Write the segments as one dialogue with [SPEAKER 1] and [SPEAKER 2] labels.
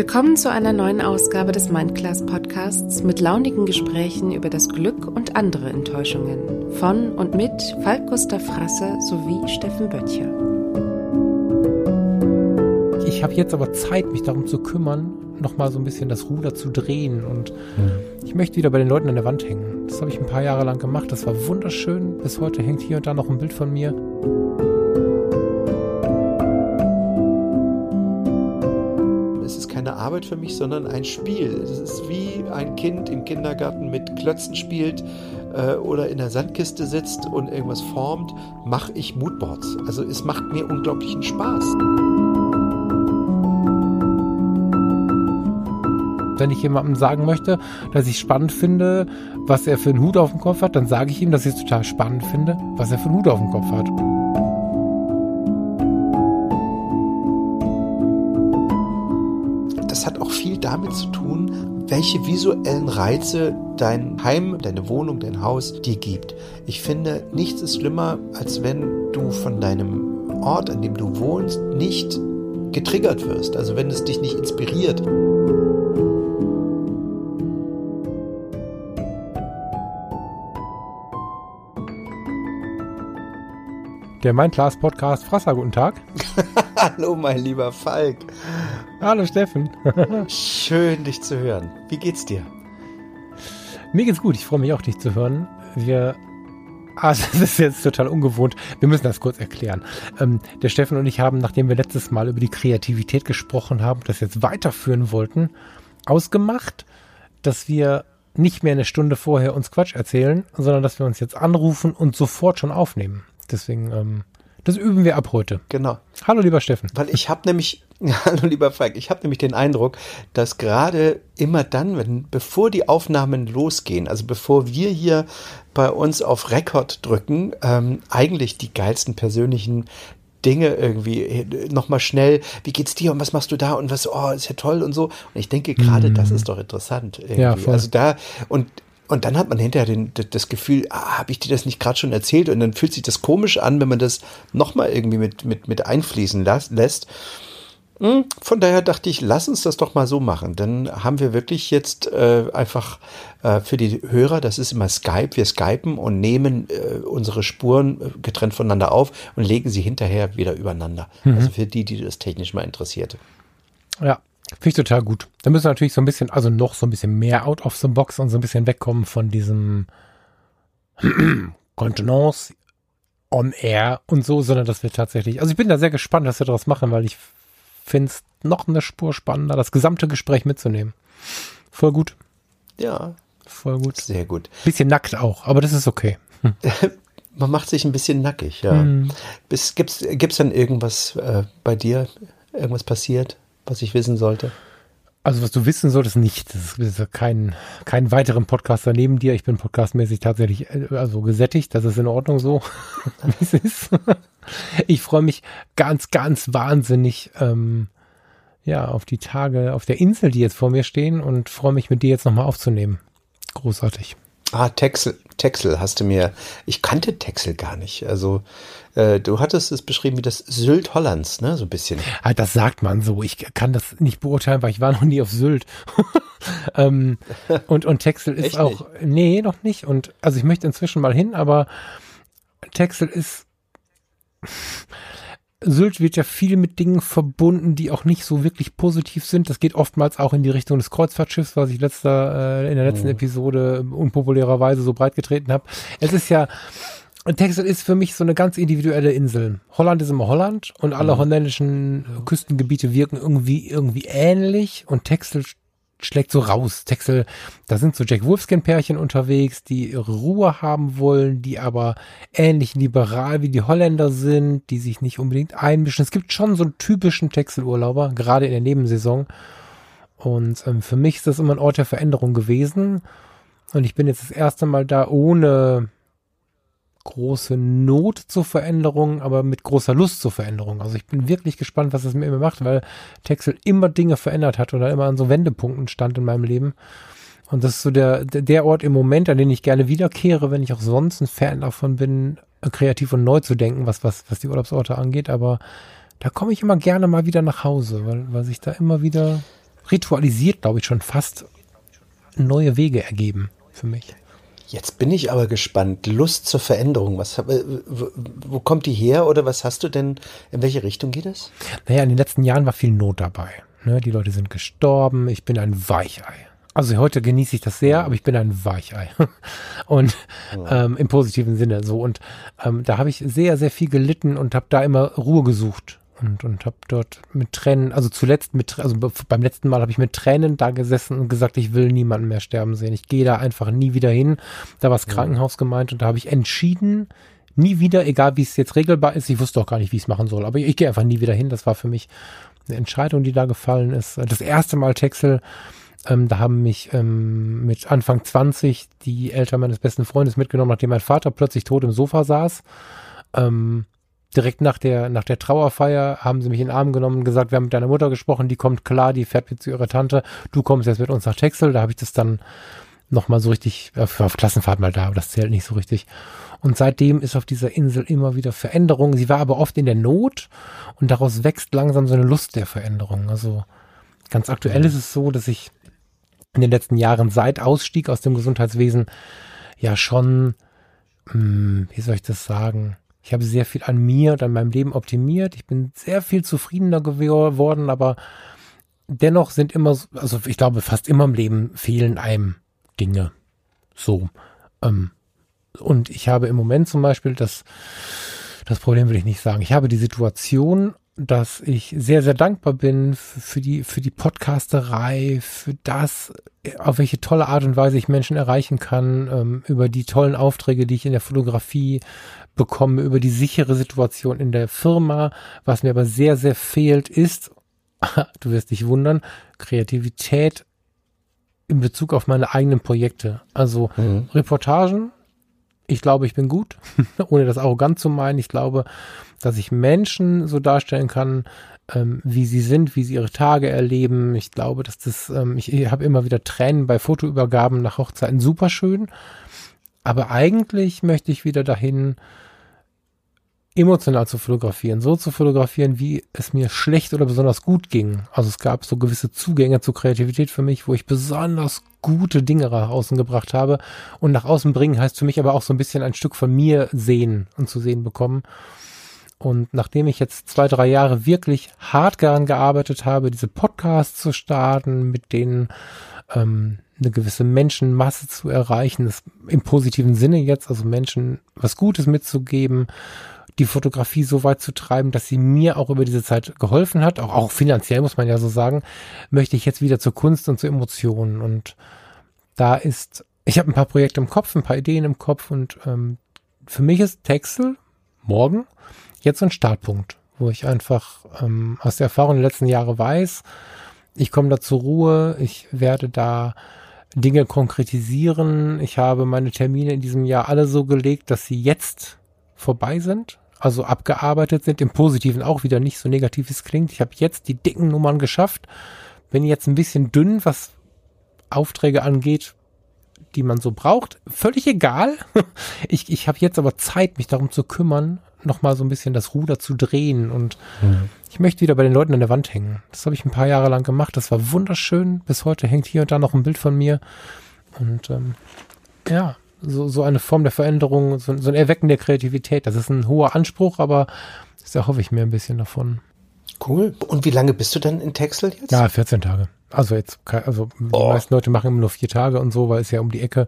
[SPEAKER 1] Willkommen zu einer neuen Ausgabe des Mindclass Podcasts mit launigen Gesprächen über das Glück und andere Enttäuschungen von und mit Falk Gustav Frasse sowie Steffen Böttcher.
[SPEAKER 2] Ich habe jetzt aber Zeit, mich darum zu kümmern, nochmal so ein bisschen das Ruder zu drehen und ich möchte wieder bei den Leuten an der Wand hängen. Das habe ich ein paar Jahre lang gemacht. Das war wunderschön. Bis heute hängt hier und da noch ein Bild von mir.
[SPEAKER 3] Arbeit für mich, sondern ein Spiel. Es ist wie ein Kind im Kindergarten mit Klötzen spielt äh, oder in der Sandkiste sitzt und irgendwas formt, mache ich Moodboards. Also es macht mir unglaublichen Spaß.
[SPEAKER 2] Wenn ich jemandem sagen möchte, dass ich spannend finde, was er für einen Hut auf dem Kopf hat, dann sage ich ihm, dass ich es total spannend finde, was er für einen Hut auf dem Kopf hat.
[SPEAKER 3] Damit zu tun, welche visuellen Reize dein Heim, deine Wohnung, dein Haus dir gibt. Ich finde, nichts ist schlimmer, als wenn du von deinem Ort, an dem du wohnst, nicht getriggert wirst. Also wenn es dich nicht inspiriert.
[SPEAKER 2] Der Mein Class Podcast Frasser, guten Tag.
[SPEAKER 3] Hallo, mein lieber Falk.
[SPEAKER 2] Hallo, Steffen.
[SPEAKER 3] Schön, dich zu hören. Wie geht's dir?
[SPEAKER 2] Mir geht's gut. Ich freue mich auch, dich zu hören. Wir Ah, das ist jetzt total ungewohnt. Wir müssen das kurz erklären. Ähm, der Steffen und ich haben, nachdem wir letztes Mal über die Kreativität gesprochen haben, das jetzt weiterführen wollten, ausgemacht, dass wir nicht mehr eine Stunde vorher uns Quatsch erzählen, sondern dass wir uns jetzt anrufen und sofort schon aufnehmen. Deswegen, ähm, das üben wir ab heute.
[SPEAKER 3] Genau.
[SPEAKER 2] Hallo, lieber Steffen.
[SPEAKER 3] Weil ich habe nämlich, hallo, lieber Falk, ich habe nämlich den Eindruck, dass gerade immer dann, wenn, bevor die Aufnahmen losgehen, also bevor wir hier bei uns auf Rekord drücken, ähm, eigentlich die geilsten persönlichen Dinge irgendwie äh, nochmal schnell, wie geht's dir und was machst du da und was, oh, ist ja toll und so. Und ich denke gerade, mm. das ist doch interessant. Irgendwie. Ja, voll. Also da, und und dann hat man hinterher den, das Gefühl, ah, habe ich dir das nicht gerade schon erzählt? Und dann fühlt sich das komisch an, wenn man das nochmal irgendwie mit, mit, mit einfließen las, lässt. Hm, von daher dachte ich, lass uns das doch mal so machen. Dann haben wir wirklich jetzt äh, einfach äh, für die Hörer, das ist immer Skype, wir skypen und nehmen äh, unsere Spuren äh, getrennt voneinander auf und legen sie hinterher wieder übereinander. Mhm. Also für die, die das technisch mal interessiert.
[SPEAKER 2] Ja, Finde ich total gut. Da müssen wir natürlich so ein bisschen, also noch so ein bisschen mehr out of the box und so ein bisschen wegkommen von diesem Contenance on air und so, sondern dass wir tatsächlich, also ich bin da sehr gespannt, was wir daraus machen, weil ich finde es noch eine Spur spannender, das gesamte Gespräch mitzunehmen. Voll gut.
[SPEAKER 3] Ja.
[SPEAKER 2] Voll gut.
[SPEAKER 3] Sehr gut.
[SPEAKER 2] Bisschen nackt auch, aber das ist okay. Hm.
[SPEAKER 3] Man macht sich ein bisschen nackig, ja. Hm. Gibt es dann irgendwas äh, bei dir, irgendwas passiert? Was ich wissen sollte?
[SPEAKER 2] Also was du wissen solltest, nicht. Das ist kein, kein weiteren Podcaster neben dir. Ich bin podcastmäßig tatsächlich äh, also gesättigt. Das ist in Ordnung so, wie es ist. Ich freue mich ganz, ganz wahnsinnig ähm, ja, auf die Tage auf der Insel, die jetzt vor mir stehen und freue mich mit dir jetzt nochmal aufzunehmen. Großartig.
[SPEAKER 3] Ah, Texel, Texel hast du mir. Ich kannte Texel gar nicht. Also äh, du hattest es beschrieben wie das Sylt Hollands, ne? So ein bisschen.
[SPEAKER 2] Ah, das sagt man so. Ich kann das nicht beurteilen, weil ich war noch nie auf Sylt. ähm, und, und Texel ist auch. Nicht? Nee, noch nicht. Und also ich möchte inzwischen mal hin, aber Texel ist. Sylt wird ja viel mit Dingen verbunden, die auch nicht so wirklich positiv sind. Das geht oftmals auch in die Richtung des Kreuzfahrtschiffs, was ich letzter, äh, in der letzten mhm. Episode unpopulärerweise so breit getreten habe. Es ist ja, Texel ist für mich so eine ganz individuelle Insel. Holland ist immer Holland und alle mhm. holländischen Küstengebiete wirken irgendwie, irgendwie ähnlich und Texel schlägt so raus. Texel, da sind so Jack Wolfskin-Pärchen unterwegs, die ihre Ruhe haben wollen, die aber ähnlich liberal wie die Holländer sind, die sich nicht unbedingt einmischen. Es gibt schon so einen typischen Texel-Urlauber, gerade in der Nebensaison. Und ähm, für mich ist das immer ein Ort der Veränderung gewesen. Und ich bin jetzt das erste Mal da ohne große Not zur Veränderung, aber mit großer Lust zur Veränderung. Also ich bin wirklich gespannt, was es mir macht, weil Texel immer Dinge verändert hat oder immer an so Wendepunkten stand in meinem Leben. Und das ist so der, der Ort im Moment, an den ich gerne wiederkehre, wenn ich auch sonst ein Fan davon bin, kreativ und neu zu denken, was, was, was die Urlaubsorte angeht. Aber da komme ich immer gerne mal wieder nach Hause, weil, weil sich da immer wieder ritualisiert, glaube ich, schon fast neue Wege ergeben für mich.
[SPEAKER 3] Jetzt bin ich aber gespannt. Lust zur Veränderung. Was, äh, wo kommt die her oder was hast du denn? In welche Richtung geht es?
[SPEAKER 2] Naja, in den letzten Jahren war viel Not dabei. Ne? Die Leute sind gestorben. Ich bin ein Weichei. Also heute genieße ich das sehr, aber ich bin ein Weichei. Und ähm, im positiven Sinne so. Und ähm, da habe ich sehr, sehr viel gelitten und habe da immer Ruhe gesucht und, und habe dort mit Tränen, also zuletzt mit, also beim letzten Mal habe ich mit Tränen da gesessen und gesagt, ich will niemanden mehr sterben sehen. Ich gehe da einfach nie wieder hin. Da war das Krankenhaus gemeint und da habe ich entschieden, nie wieder, egal wie es jetzt regelbar ist, ich wusste auch gar nicht, wie ich es machen soll, aber ich, ich gehe einfach nie wieder hin. Das war für mich eine Entscheidung, die da gefallen ist. Das erste Mal Texel, ähm, da haben mich ähm, mit Anfang 20 die Eltern meines besten Freundes mitgenommen, nachdem mein Vater plötzlich tot im Sofa saß. Ähm, direkt nach der, nach der Trauerfeier haben sie mich in den Arm genommen und gesagt, wir haben mit deiner Mutter gesprochen, die kommt klar, die fährt mit zu ihrer Tante, du kommst jetzt mit uns nach Texel. Da habe ich das dann nochmal so richtig, auf, auf Klassenfahrt mal da, aber das zählt nicht so richtig. Und seitdem ist auf dieser Insel immer wieder Veränderung. Sie war aber oft in der Not und daraus wächst langsam so eine Lust der Veränderung. Also ganz aktuell ist es so, dass ich in den letzten Jahren seit Ausstieg aus dem Gesundheitswesen ja schon, hm, wie soll ich das sagen, ich habe sehr viel an mir und an meinem Leben optimiert. Ich bin sehr viel zufriedener geworden, aber dennoch sind immer, also ich glaube, fast immer im Leben fehlen einem Dinge. So. Ähm, und ich habe im Moment zum Beispiel das, das Problem will ich nicht sagen. Ich habe die Situation, dass ich sehr, sehr dankbar bin für die, für die Podcasterei, für das, auf welche tolle Art und Weise ich Menschen erreichen kann, ähm, über die tollen Aufträge, die ich in der Fotografie bekomme, über die sichere Situation in der Firma. Was mir aber sehr, sehr fehlt, ist, du wirst dich wundern, Kreativität in Bezug auf meine eigenen Projekte. Also mhm. Reportagen, ich glaube, ich bin gut, ohne das arrogant zu meinen. Ich glaube, dass ich Menschen so darstellen kann, ähm, wie sie sind, wie sie ihre Tage erleben. Ich glaube, dass das, ähm, ich, ich habe immer wieder Tränen bei Fotoübergaben nach Hochzeiten, super schön. Aber eigentlich möchte ich wieder dahin, emotional zu fotografieren, so zu fotografieren, wie es mir schlecht oder besonders gut ging. Also es gab so gewisse Zugänge zur Kreativität für mich, wo ich besonders gute Dinge nach außen gebracht habe. Und nach außen bringen heißt für mich aber auch so ein bisschen ein Stück von mir sehen und zu sehen bekommen. Und nachdem ich jetzt zwei, drei Jahre wirklich hart daran gearbeitet habe, diese Podcasts zu starten, mit denen ähm, eine gewisse Menschenmasse zu erreichen, das im positiven Sinne jetzt, also Menschen was Gutes mitzugeben, die Fotografie so weit zu treiben, dass sie mir auch über diese Zeit geholfen hat, auch, auch finanziell muss man ja so sagen, möchte ich jetzt wieder zur Kunst und zu Emotionen. Und da ist, ich habe ein paar Projekte im Kopf, ein paar Ideen im Kopf und ähm, für mich ist Texel morgen jetzt ein Startpunkt, wo ich einfach ähm, aus der Erfahrung der letzten Jahre weiß, ich komme da zur Ruhe, ich werde da Dinge konkretisieren. Ich habe meine Termine in diesem Jahr alle so gelegt, dass sie jetzt vorbei sind, also abgearbeitet sind, im Positiven auch wieder nicht so negativ es klingt. Ich habe jetzt die dicken Nummern geschafft. Bin jetzt ein bisschen dünn, was Aufträge angeht, die man so braucht. Völlig egal. Ich, ich habe jetzt aber Zeit, mich darum zu kümmern, nochmal so ein bisschen das Ruder zu drehen. Und mhm. ich möchte wieder bei den Leuten an der Wand hängen. Das habe ich ein paar Jahre lang gemacht. Das war wunderschön. Bis heute hängt hier und da noch ein Bild von mir. Und ähm, ja, so, so eine Form der Veränderung, so, so ein Erwecken der Kreativität. Das ist ein hoher Anspruch, aber da hoffe ich mir ein bisschen davon.
[SPEAKER 3] Cool. Und wie lange bist du dann in Texel jetzt?
[SPEAKER 2] Ja, 14 Tage. Also jetzt, also die oh. meisten Leute machen immer nur vier Tage und so, weil es ja um die Ecke.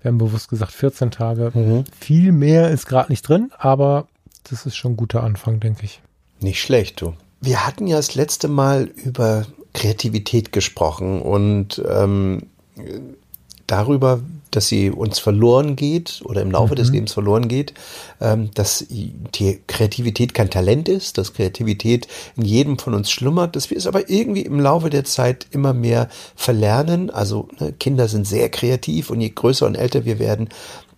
[SPEAKER 2] Wir haben bewusst gesagt 14 Tage. Mhm. Viel mehr ist gerade nicht drin, aber das ist schon ein guter Anfang, denke ich.
[SPEAKER 3] Nicht schlecht, du. Wir hatten ja das letzte Mal über Kreativität gesprochen und ähm, darüber, dass sie uns verloren geht oder im Laufe mhm. des Lebens verloren geht, ähm, dass die Kreativität kein Talent ist, dass Kreativität in jedem von uns schlummert, dass wir es aber irgendwie im Laufe der Zeit immer mehr verlernen. Also ne, Kinder sind sehr kreativ und je größer und älter wir werden,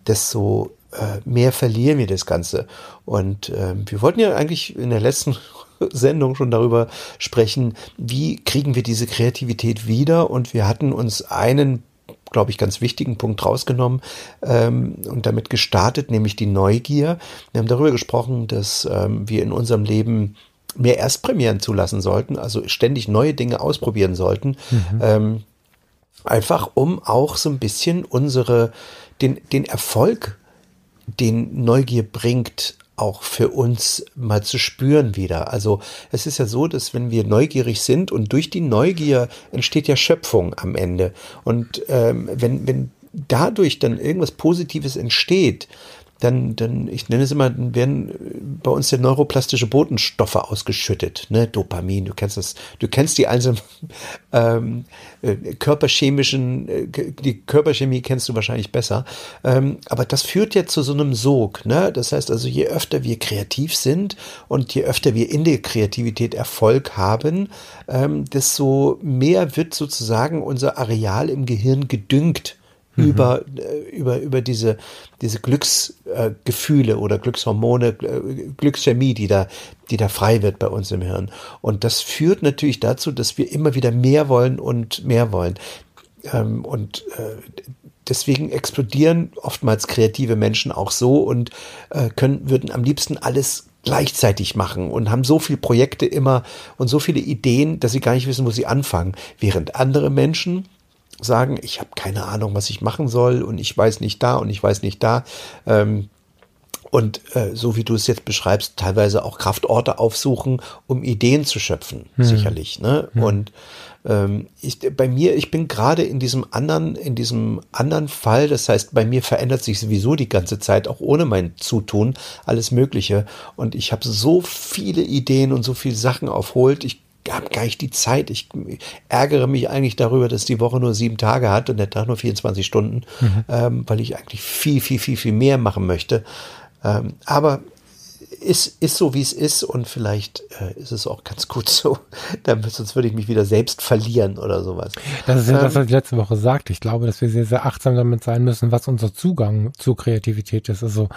[SPEAKER 3] desto äh, mehr verlieren wir das Ganze. Und äh, wir wollten ja eigentlich in der letzten Sendung schon darüber sprechen, wie kriegen wir diese Kreativität wieder. Und wir hatten uns einen glaube ich, ganz wichtigen Punkt rausgenommen ähm, und damit gestartet, nämlich die Neugier. Wir haben darüber gesprochen, dass ähm, wir in unserem Leben mehr Erstpremieren zulassen sollten, also ständig neue Dinge ausprobieren sollten. Mhm. Ähm, einfach um auch so ein bisschen unsere, den, den Erfolg, den Neugier bringt, auch für uns mal zu spüren wieder. Also es ist ja so, dass wenn wir neugierig sind und durch die Neugier entsteht ja Schöpfung am Ende. Und ähm, wenn, wenn dadurch dann irgendwas Positives entsteht, dann, dann, ich nenne es immer, dann werden bei uns ja neuroplastische Botenstoffe ausgeschüttet, ne, Dopamin, du kennst das, du kennst die einzelnen ähm, äh, körperchemischen, äh, die Körperchemie kennst du wahrscheinlich besser, ähm, aber das führt ja zu so einem Sog, ne, das heißt also, je öfter wir kreativ sind und je öfter wir in der Kreativität Erfolg haben, ähm, desto mehr wird sozusagen unser Areal im Gehirn gedüngt mhm. über, äh, über, über diese, diese Glücksgefühle äh, oder Glückshormone, äh, Glückschemie, die da, die da frei wird bei uns im Hirn. Und das führt natürlich dazu, dass wir immer wieder mehr wollen und mehr wollen. Ähm, und deswegen explodieren oftmals kreative Menschen auch so und können, würden am liebsten alles gleichzeitig machen und haben so viele Projekte immer und so viele Ideen, dass sie gar nicht wissen, wo sie anfangen. Während andere Menschen sagen, ich habe keine Ahnung, was ich machen soll und ich weiß nicht da und ich weiß nicht da. Ähm, und äh, so wie du es jetzt beschreibst, teilweise auch Kraftorte aufsuchen, um Ideen zu schöpfen, hm. sicherlich. Ne? Hm. Und ähm, ich, bei mir, ich bin gerade in diesem anderen, in diesem anderen Fall. Das heißt, bei mir verändert sich sowieso die ganze Zeit, auch ohne mein Zutun, alles Mögliche. Und ich habe so viele Ideen und so viele Sachen aufholt. Ich habe gar nicht die Zeit. Ich ärgere mich eigentlich darüber, dass die Woche nur sieben Tage hat und der Tag nur 24 Stunden, mhm. ähm, weil ich eigentlich viel, viel, viel, viel mehr machen möchte. Ähm, aber ist, ist so, wie es ist und vielleicht äh, ist es auch ganz gut so, damit, sonst würde ich mich wieder selbst verlieren oder sowas.
[SPEAKER 2] Das ist ja ähm, das, was ich letzte Woche sagte. Ich glaube, dass wir sehr, sehr achtsam damit sein müssen, was unser Zugang zur Kreativität ist. Also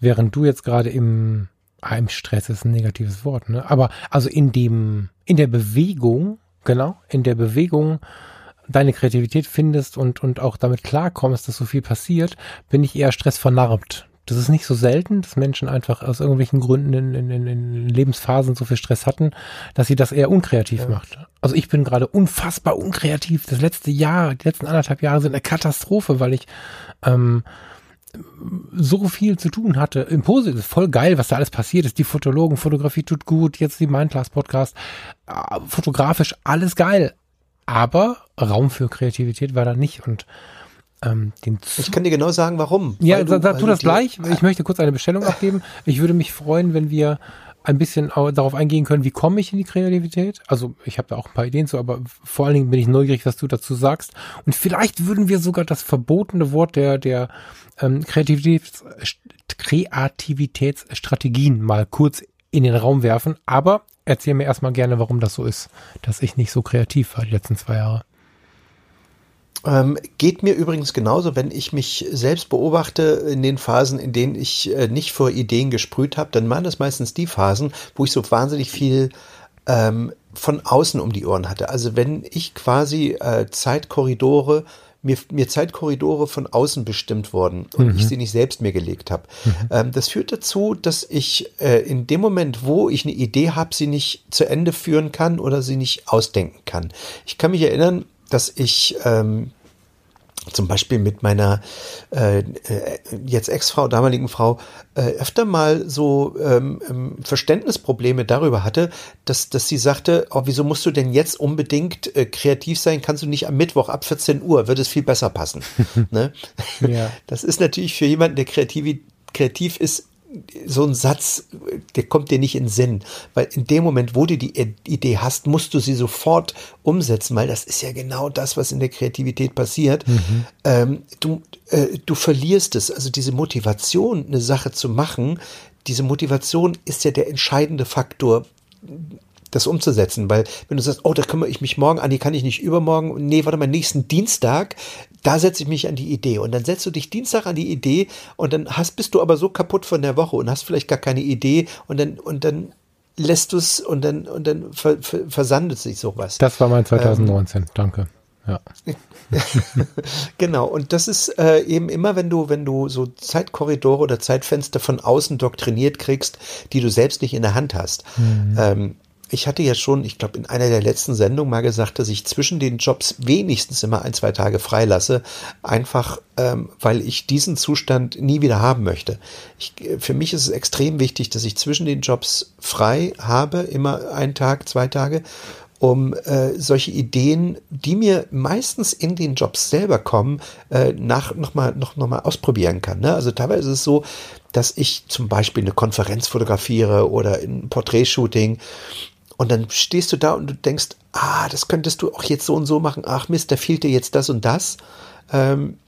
[SPEAKER 2] während du jetzt gerade im Heimstress ist ein negatives Wort, ne? Aber also in dem, in der Bewegung, genau, in der Bewegung deine Kreativität findest und, und auch damit klarkommst, dass so viel passiert, bin ich eher stressvernarbt. Das ist nicht so selten, dass Menschen einfach aus irgendwelchen Gründen in, in, in Lebensphasen so viel Stress hatten, dass sie das eher unkreativ ja. macht. Also ich bin gerade unfassbar unkreativ. Das letzte Jahr, die letzten anderthalb Jahre sind eine Katastrophe, weil ich ähm, so viel zu tun hatte. Im Positiv, voll geil, was da alles passiert ist. Die Fotologen, Fotografie tut gut, jetzt die Mindclass Podcast. Äh, fotografisch alles geil. Aber Raum für Kreativität war da nicht und ähm, den
[SPEAKER 3] Ich kann dir genau sagen, warum.
[SPEAKER 2] Ja, du, tu das gleich. Ich möchte kurz eine Bestellung abgeben. Ich würde mich freuen, wenn wir ein bisschen darauf eingehen können, wie komme ich in die Kreativität. Also ich habe da auch ein paar Ideen zu, aber vor allen Dingen bin ich neugierig, was du dazu sagst. Und vielleicht würden wir sogar das verbotene Wort der, der ähm, Kreativitäts, Kreativitätsstrategien mal kurz in den Raum werfen. Aber erzähl mir erstmal gerne, warum das so ist, dass ich nicht so kreativ war die letzten zwei Jahre.
[SPEAKER 3] Ähm, geht mir übrigens genauso, wenn ich mich selbst beobachte in den Phasen, in denen ich äh, nicht vor Ideen gesprüht habe, dann waren das meistens die Phasen, wo ich so wahnsinnig viel ähm, von außen um die Ohren hatte. Also wenn ich quasi äh, Zeitkorridore mir, mir Zeitkorridore von außen bestimmt wurden und mhm. ich sie nicht selbst mir gelegt habe. Mhm. Ähm, das führt dazu, dass ich äh, in dem Moment, wo ich eine Idee habe, sie nicht zu Ende führen kann oder sie nicht ausdenken kann. Ich kann mich erinnern, dass ich ähm, zum Beispiel mit meiner äh, äh, jetzt Ex-Frau, damaligen Frau, äh, öfter mal so ähm, ähm, Verständnisprobleme darüber hatte, dass, dass sie sagte, oh, wieso musst du denn jetzt unbedingt äh, kreativ sein? Kannst du nicht am Mittwoch ab 14 Uhr, würde es viel besser passen. ne? ja. Das ist natürlich für jemanden, der kreativ, kreativ ist, so ein Satz, der kommt dir nicht in den Sinn, weil in dem Moment, wo du die Idee hast, musst du sie sofort umsetzen, weil das ist ja genau das, was in der Kreativität passiert. Mhm. Ähm, du, äh, du verlierst es, also diese Motivation, eine Sache zu machen, diese Motivation ist ja der entscheidende Faktor, das umzusetzen, weil wenn du sagst, oh, da kümmere ich mich morgen an, die kann ich nicht übermorgen, nee, warte mal, nächsten Dienstag, da setze ich mich an die Idee und dann setzt du dich Dienstag an die Idee und dann hast, bist du aber so kaputt von der Woche und hast vielleicht gar keine Idee und dann, und dann lässt du es und dann, und dann ver, ver, versandet sich sowas.
[SPEAKER 2] Das war mein 2019, ähm, danke. Ja.
[SPEAKER 3] genau, und das ist äh, eben immer, wenn du, wenn du so Zeitkorridore oder Zeitfenster von außen doktriniert kriegst, die du selbst nicht in der Hand hast. Mhm. Ähm, ich hatte ja schon, ich glaube, in einer der letzten Sendungen mal gesagt, dass ich zwischen den Jobs wenigstens immer ein, zwei Tage freilasse, einfach ähm, weil ich diesen Zustand nie wieder haben möchte. Ich, für mich ist es extrem wichtig, dass ich zwischen den Jobs frei habe, immer einen Tag, zwei Tage um äh, solche Ideen, die mir meistens in den Jobs selber kommen, äh, nach nochmal noch, noch mal ausprobieren kann. Ne? Also teilweise ist es so, dass ich zum Beispiel eine Konferenz fotografiere oder ein Porträtshooting und dann stehst du da und du denkst, ah, das könntest du auch jetzt so und so machen. Ach Mist, da fehlt dir jetzt das und das. Ähm,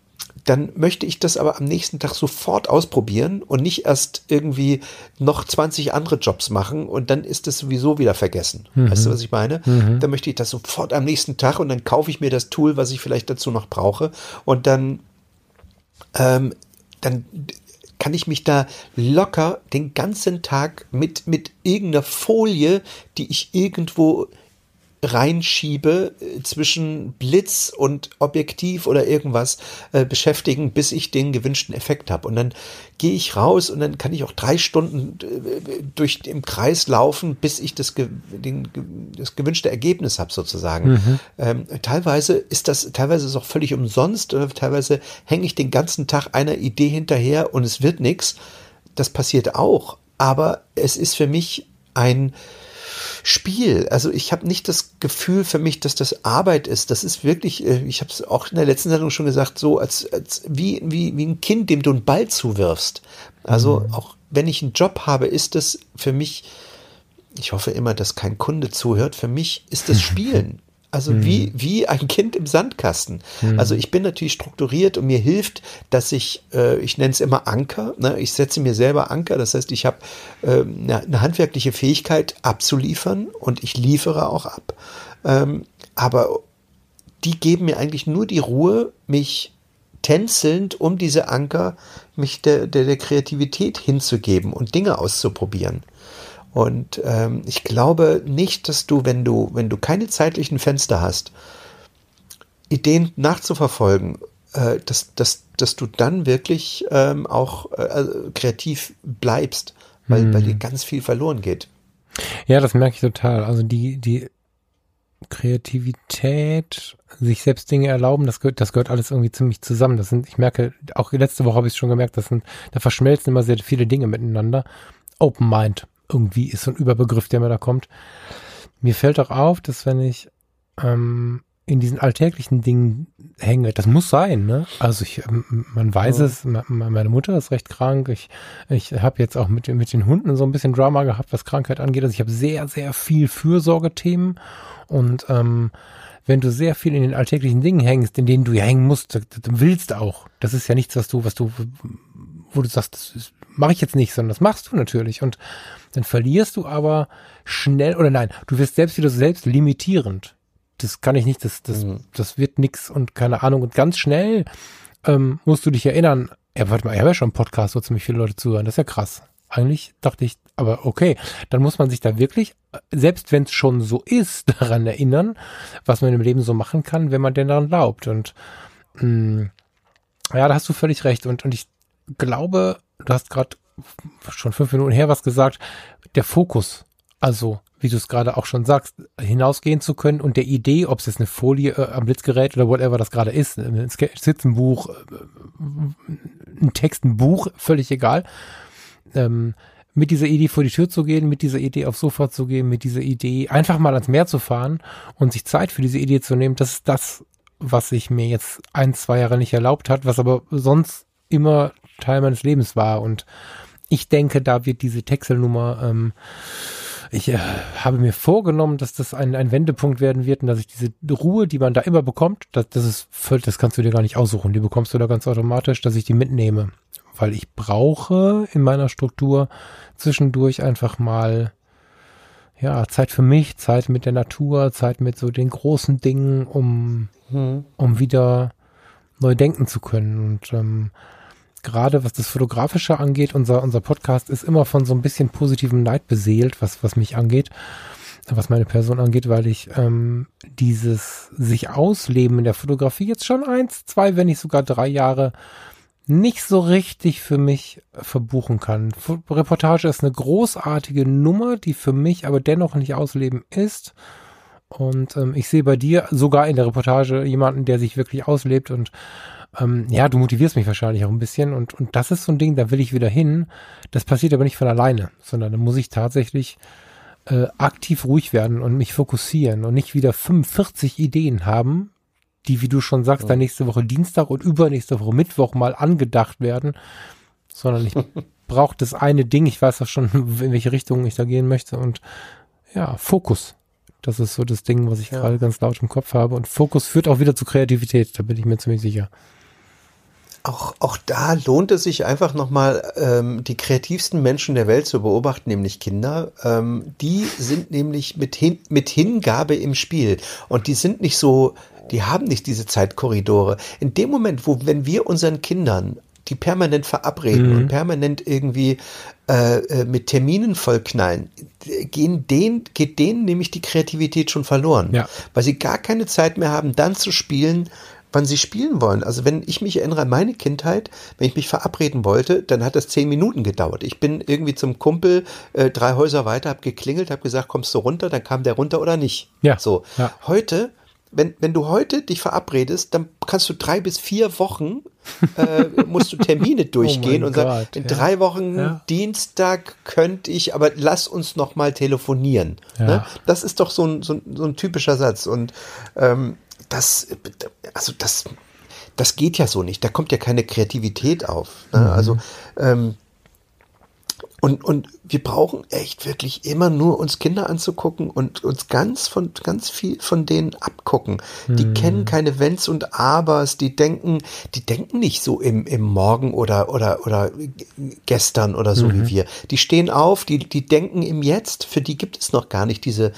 [SPEAKER 3] dann möchte ich das aber am nächsten Tag sofort ausprobieren und nicht erst irgendwie noch 20 andere Jobs machen und dann ist das sowieso wieder vergessen. Mhm. Weißt du, was ich meine? Mhm. Dann möchte ich das sofort am nächsten Tag und dann kaufe ich mir das Tool, was ich vielleicht dazu noch brauche und dann, ähm, dann kann ich mich da locker den ganzen Tag mit, mit irgendeiner Folie, die ich irgendwo reinschiebe äh, zwischen Blitz und Objektiv oder irgendwas äh, beschäftigen, bis ich den gewünschten Effekt habe. Und dann gehe ich raus und dann kann ich auch drei Stunden äh, durch im Kreis laufen, bis ich das, den, das gewünschte Ergebnis habe sozusagen. Mhm. Ähm, teilweise ist das, teilweise ist auch völlig umsonst oder teilweise hänge ich den ganzen Tag einer Idee hinterher und es wird nichts. Das passiert auch. Aber es ist für mich ein, Spiel. Also ich habe nicht das Gefühl für mich, dass das Arbeit ist. Das ist wirklich, äh, ich habe es auch in der letzten Sendung schon gesagt, so als, als wie, wie, wie ein Kind, dem du einen Ball zuwirfst. Also mhm. auch wenn ich einen Job habe, ist das für mich, ich hoffe immer, dass kein Kunde zuhört, für mich ist das Spielen. Also mhm. wie, wie ein Kind im Sandkasten. Mhm. Also ich bin natürlich strukturiert und mir hilft, dass ich, äh, ich nenne es immer Anker, ne? ich setze mir selber Anker, das heißt, ich habe äh, eine, eine, handwerkliche Fähigkeit abzuliefern und ich liefere auch ab. Ähm, aber die geben mir eigentlich nur die Ruhe, mich tänzelnd um diese Anker, mich der, der, der Kreativität hinzugeben und Dinge auszuprobieren. Und ähm, ich glaube nicht, dass du, wenn du, wenn du keine zeitlichen Fenster hast, Ideen nachzuverfolgen, äh, dass, dass, dass du dann wirklich ähm, auch äh, also kreativ bleibst, weil, hm. weil dir ganz viel verloren geht.
[SPEAKER 2] Ja, das merke ich total. Also die, die Kreativität, sich selbst Dinge erlauben, das gehört, das gehört alles irgendwie ziemlich zusammen. Das sind, ich merke, auch letzte Woche habe ich es schon gemerkt, das sind, da verschmelzen immer sehr viele Dinge miteinander. Open Mind irgendwie ist so ein Überbegriff, der mir da kommt. Mir fällt auch auf, dass wenn ich ähm, in diesen alltäglichen Dingen hänge, das muss sein, ne? Also ich, ähm, man weiß ja. es, meine Mutter ist recht krank. Ich, ich habe jetzt auch mit, mit den Hunden so ein bisschen Drama gehabt, was Krankheit angeht. Also ich habe sehr, sehr viel Fürsorgethemen und ähm, wenn du sehr viel in den alltäglichen Dingen hängst, in denen du ja hängen musst, dann willst auch. Das ist ja nichts, was du, was du, wo du sagst, das mache ich jetzt nicht, sondern das machst du natürlich. Und dann verlierst du aber schnell, oder nein, du wirst selbst wieder selbst limitierend. Das kann ich nicht, das, das, mhm. das wird nix und keine Ahnung. Und ganz schnell ähm, musst du dich erinnern, ja, warte mal, ich habe ja schon einen Podcast, wo ziemlich viele Leute zuhören. Das ist ja krass. Eigentlich dachte ich, aber okay, dann muss man sich da wirklich, selbst wenn es schon so ist, daran erinnern, was man im Leben so machen kann, wenn man denn daran glaubt. Und mh, mm, ja, da hast du völlig recht. Und, und ich glaube, du hast gerade schon fünf Minuten her was gesagt, der Fokus, also wie du es gerade auch schon sagst, hinausgehen zu können und der Idee, ob es jetzt eine Folie äh, am Blitzgerät oder whatever das gerade ist, ein Skizzenbuch, äh, ein Text, ein Buch, völlig egal, ähm, mit dieser Idee vor die Tür zu gehen, mit dieser Idee aufs Sofa zu gehen, mit dieser Idee einfach mal ans Meer zu fahren und sich Zeit für diese Idee zu nehmen, das ist das, was sich mir jetzt ein, zwei Jahre nicht erlaubt hat, was aber sonst immer Teil meines Lebens war und ich denke, da wird diese Texelnummer, ähm, ich äh, habe mir vorgenommen, dass das ein, ein Wendepunkt werden wird und dass ich diese Ruhe, die man da immer bekommt, das, das ist völlig, das kannst du dir gar nicht aussuchen, die bekommst du da ganz automatisch, dass ich die mitnehme. Weil ich brauche in meiner Struktur zwischendurch einfach mal ja, Zeit für mich, Zeit mit der Natur, Zeit mit so den großen Dingen, um, hm. um wieder neu denken zu können. Und ähm, gerade was das Fotografische angeht, unser, unser Podcast ist immer von so ein bisschen positivem Neid beseelt, was, was mich angeht. was meine Person angeht, weil ich ähm, dieses sich ausleben in der Fotografie jetzt schon eins, zwei, wenn nicht sogar drei Jahre nicht so richtig für mich verbuchen kann. Reportage ist eine großartige Nummer, die für mich aber dennoch nicht ausleben ist. Und ähm, ich sehe bei dir sogar in der Reportage jemanden, der sich wirklich auslebt und ähm, ja, du motivierst mich wahrscheinlich auch ein bisschen und, und das ist so ein Ding, da will ich wieder hin. Das passiert aber nicht von alleine, sondern da muss ich tatsächlich äh, aktiv ruhig werden und mich fokussieren und nicht wieder 45 Ideen haben, die, wie du schon sagst, dann nächste Woche Dienstag und übernächste Woche Mittwoch mal angedacht werden, sondern ich brauche das eine Ding, ich weiß auch schon, in welche Richtung ich da gehen möchte und ja, Fokus. Das ist so das Ding, was ich ja. gerade ganz laut im Kopf habe. Und Fokus führt auch wieder zu Kreativität, da bin ich mir ziemlich sicher.
[SPEAKER 3] Auch, auch da lohnt es sich einfach nochmal, ähm, die kreativsten Menschen der Welt zu beobachten, nämlich Kinder. Ähm, die sind nämlich mit, hin, mit Hingabe im Spiel. Und die sind nicht so, die haben nicht diese Zeitkorridore. In dem Moment, wo, wenn wir unseren Kindern die permanent verabreden mhm. und permanent irgendwie äh, äh, mit Terminen vollknallen, gehen denen, geht denen nämlich die Kreativität schon verloren. Ja. Weil sie gar keine Zeit mehr haben, dann zu spielen, wann sie spielen wollen. Also wenn ich mich erinnere an meine Kindheit, wenn ich mich verabreden wollte, dann hat das zehn Minuten gedauert. Ich bin irgendwie zum Kumpel äh, drei Häuser weiter, habe geklingelt, habe gesagt, kommst du runter? Dann kam der runter oder nicht. Ja. So. Ja. Heute wenn, wenn du heute dich verabredest, dann kannst du drei bis vier Wochen äh, musst du Termine oh durchgehen oh und sagen, in ja. drei Wochen ja. Dienstag könnte ich, aber lass uns noch mal telefonieren. Ja. Ne? Das ist doch so ein, so, so ein typischer Satz. Und ähm, das, also das, das geht ja so nicht. Da kommt ja keine Kreativität auf. Ne? Mhm. Also ähm, und, und wir brauchen echt wirklich immer nur uns Kinder anzugucken und uns ganz von ganz viel von denen abgucken. Die mhm. kennen keine Wenns und Abers, die denken, die denken nicht so im, im Morgen oder oder oder gestern oder so mhm. wie wir. Die stehen auf, die, die denken im Jetzt, für die gibt es noch gar nicht diese,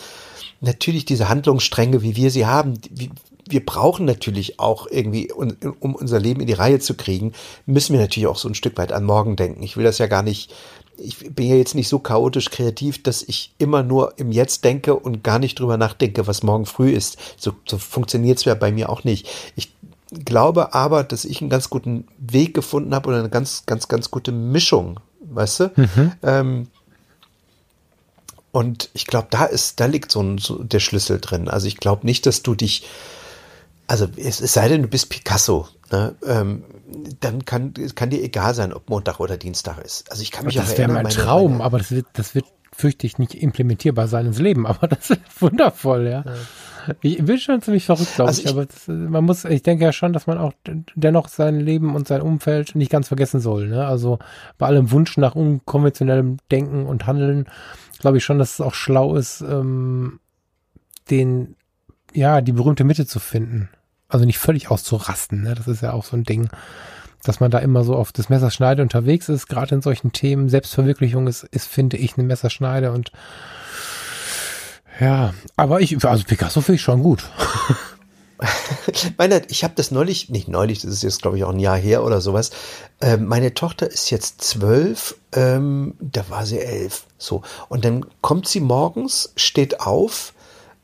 [SPEAKER 3] natürlich diese Handlungsstränge, wie wir sie haben. Wie, wir brauchen natürlich auch irgendwie, um unser Leben in die Reihe zu kriegen, müssen wir natürlich auch so ein Stück weit an morgen denken. Ich will das ja gar nicht ich bin ja jetzt nicht so chaotisch kreativ, dass ich immer nur im Jetzt denke und gar nicht drüber nachdenke, was morgen früh ist. So, so funktioniert es ja bei mir auch nicht. Ich glaube aber, dass ich einen ganz guten Weg gefunden habe oder eine ganz, ganz, ganz gute Mischung, weißt du? Mhm. Ähm, und ich glaube, da ist, da liegt so, ein, so der Schlüssel drin. Also ich glaube nicht, dass du dich, also es, es sei denn, du bist Picasso, ne? ähm, dann kann, kann dir egal sein, ob Montag oder Dienstag ist. Also ich kann mich
[SPEAKER 2] das auch Das wäre mein Traum, meine, aber das wird, das wird, fürchte ich, nicht implementierbar sein ins Leben. Aber das ist wundervoll, ja. ja. Ich bin schon ziemlich verrückt, glaube also ich, ich, aber das, man muss, ich denke ja schon, dass man auch dennoch sein Leben und sein Umfeld nicht ganz vergessen soll. Ne? Also bei allem Wunsch nach unkonventionellem Denken und Handeln, glaube ich schon, dass es auch schlau ist, ähm, den, ja, die berühmte Mitte zu finden also nicht völlig auszurasten. Ne? Das ist ja auch so ein Ding, dass man da immer so auf das Messerschneide unterwegs ist, gerade in solchen Themen. Selbstverwirklichung ist, ist, finde ich, eine Messerschneide und ja, aber ich, also Picasso finde ich schon gut.
[SPEAKER 3] meine, ich habe das neulich, nicht neulich, das ist jetzt glaube ich auch ein Jahr her oder sowas. Ähm, meine Tochter ist jetzt zwölf, ähm, da war sie elf. So und dann kommt sie morgens, steht auf,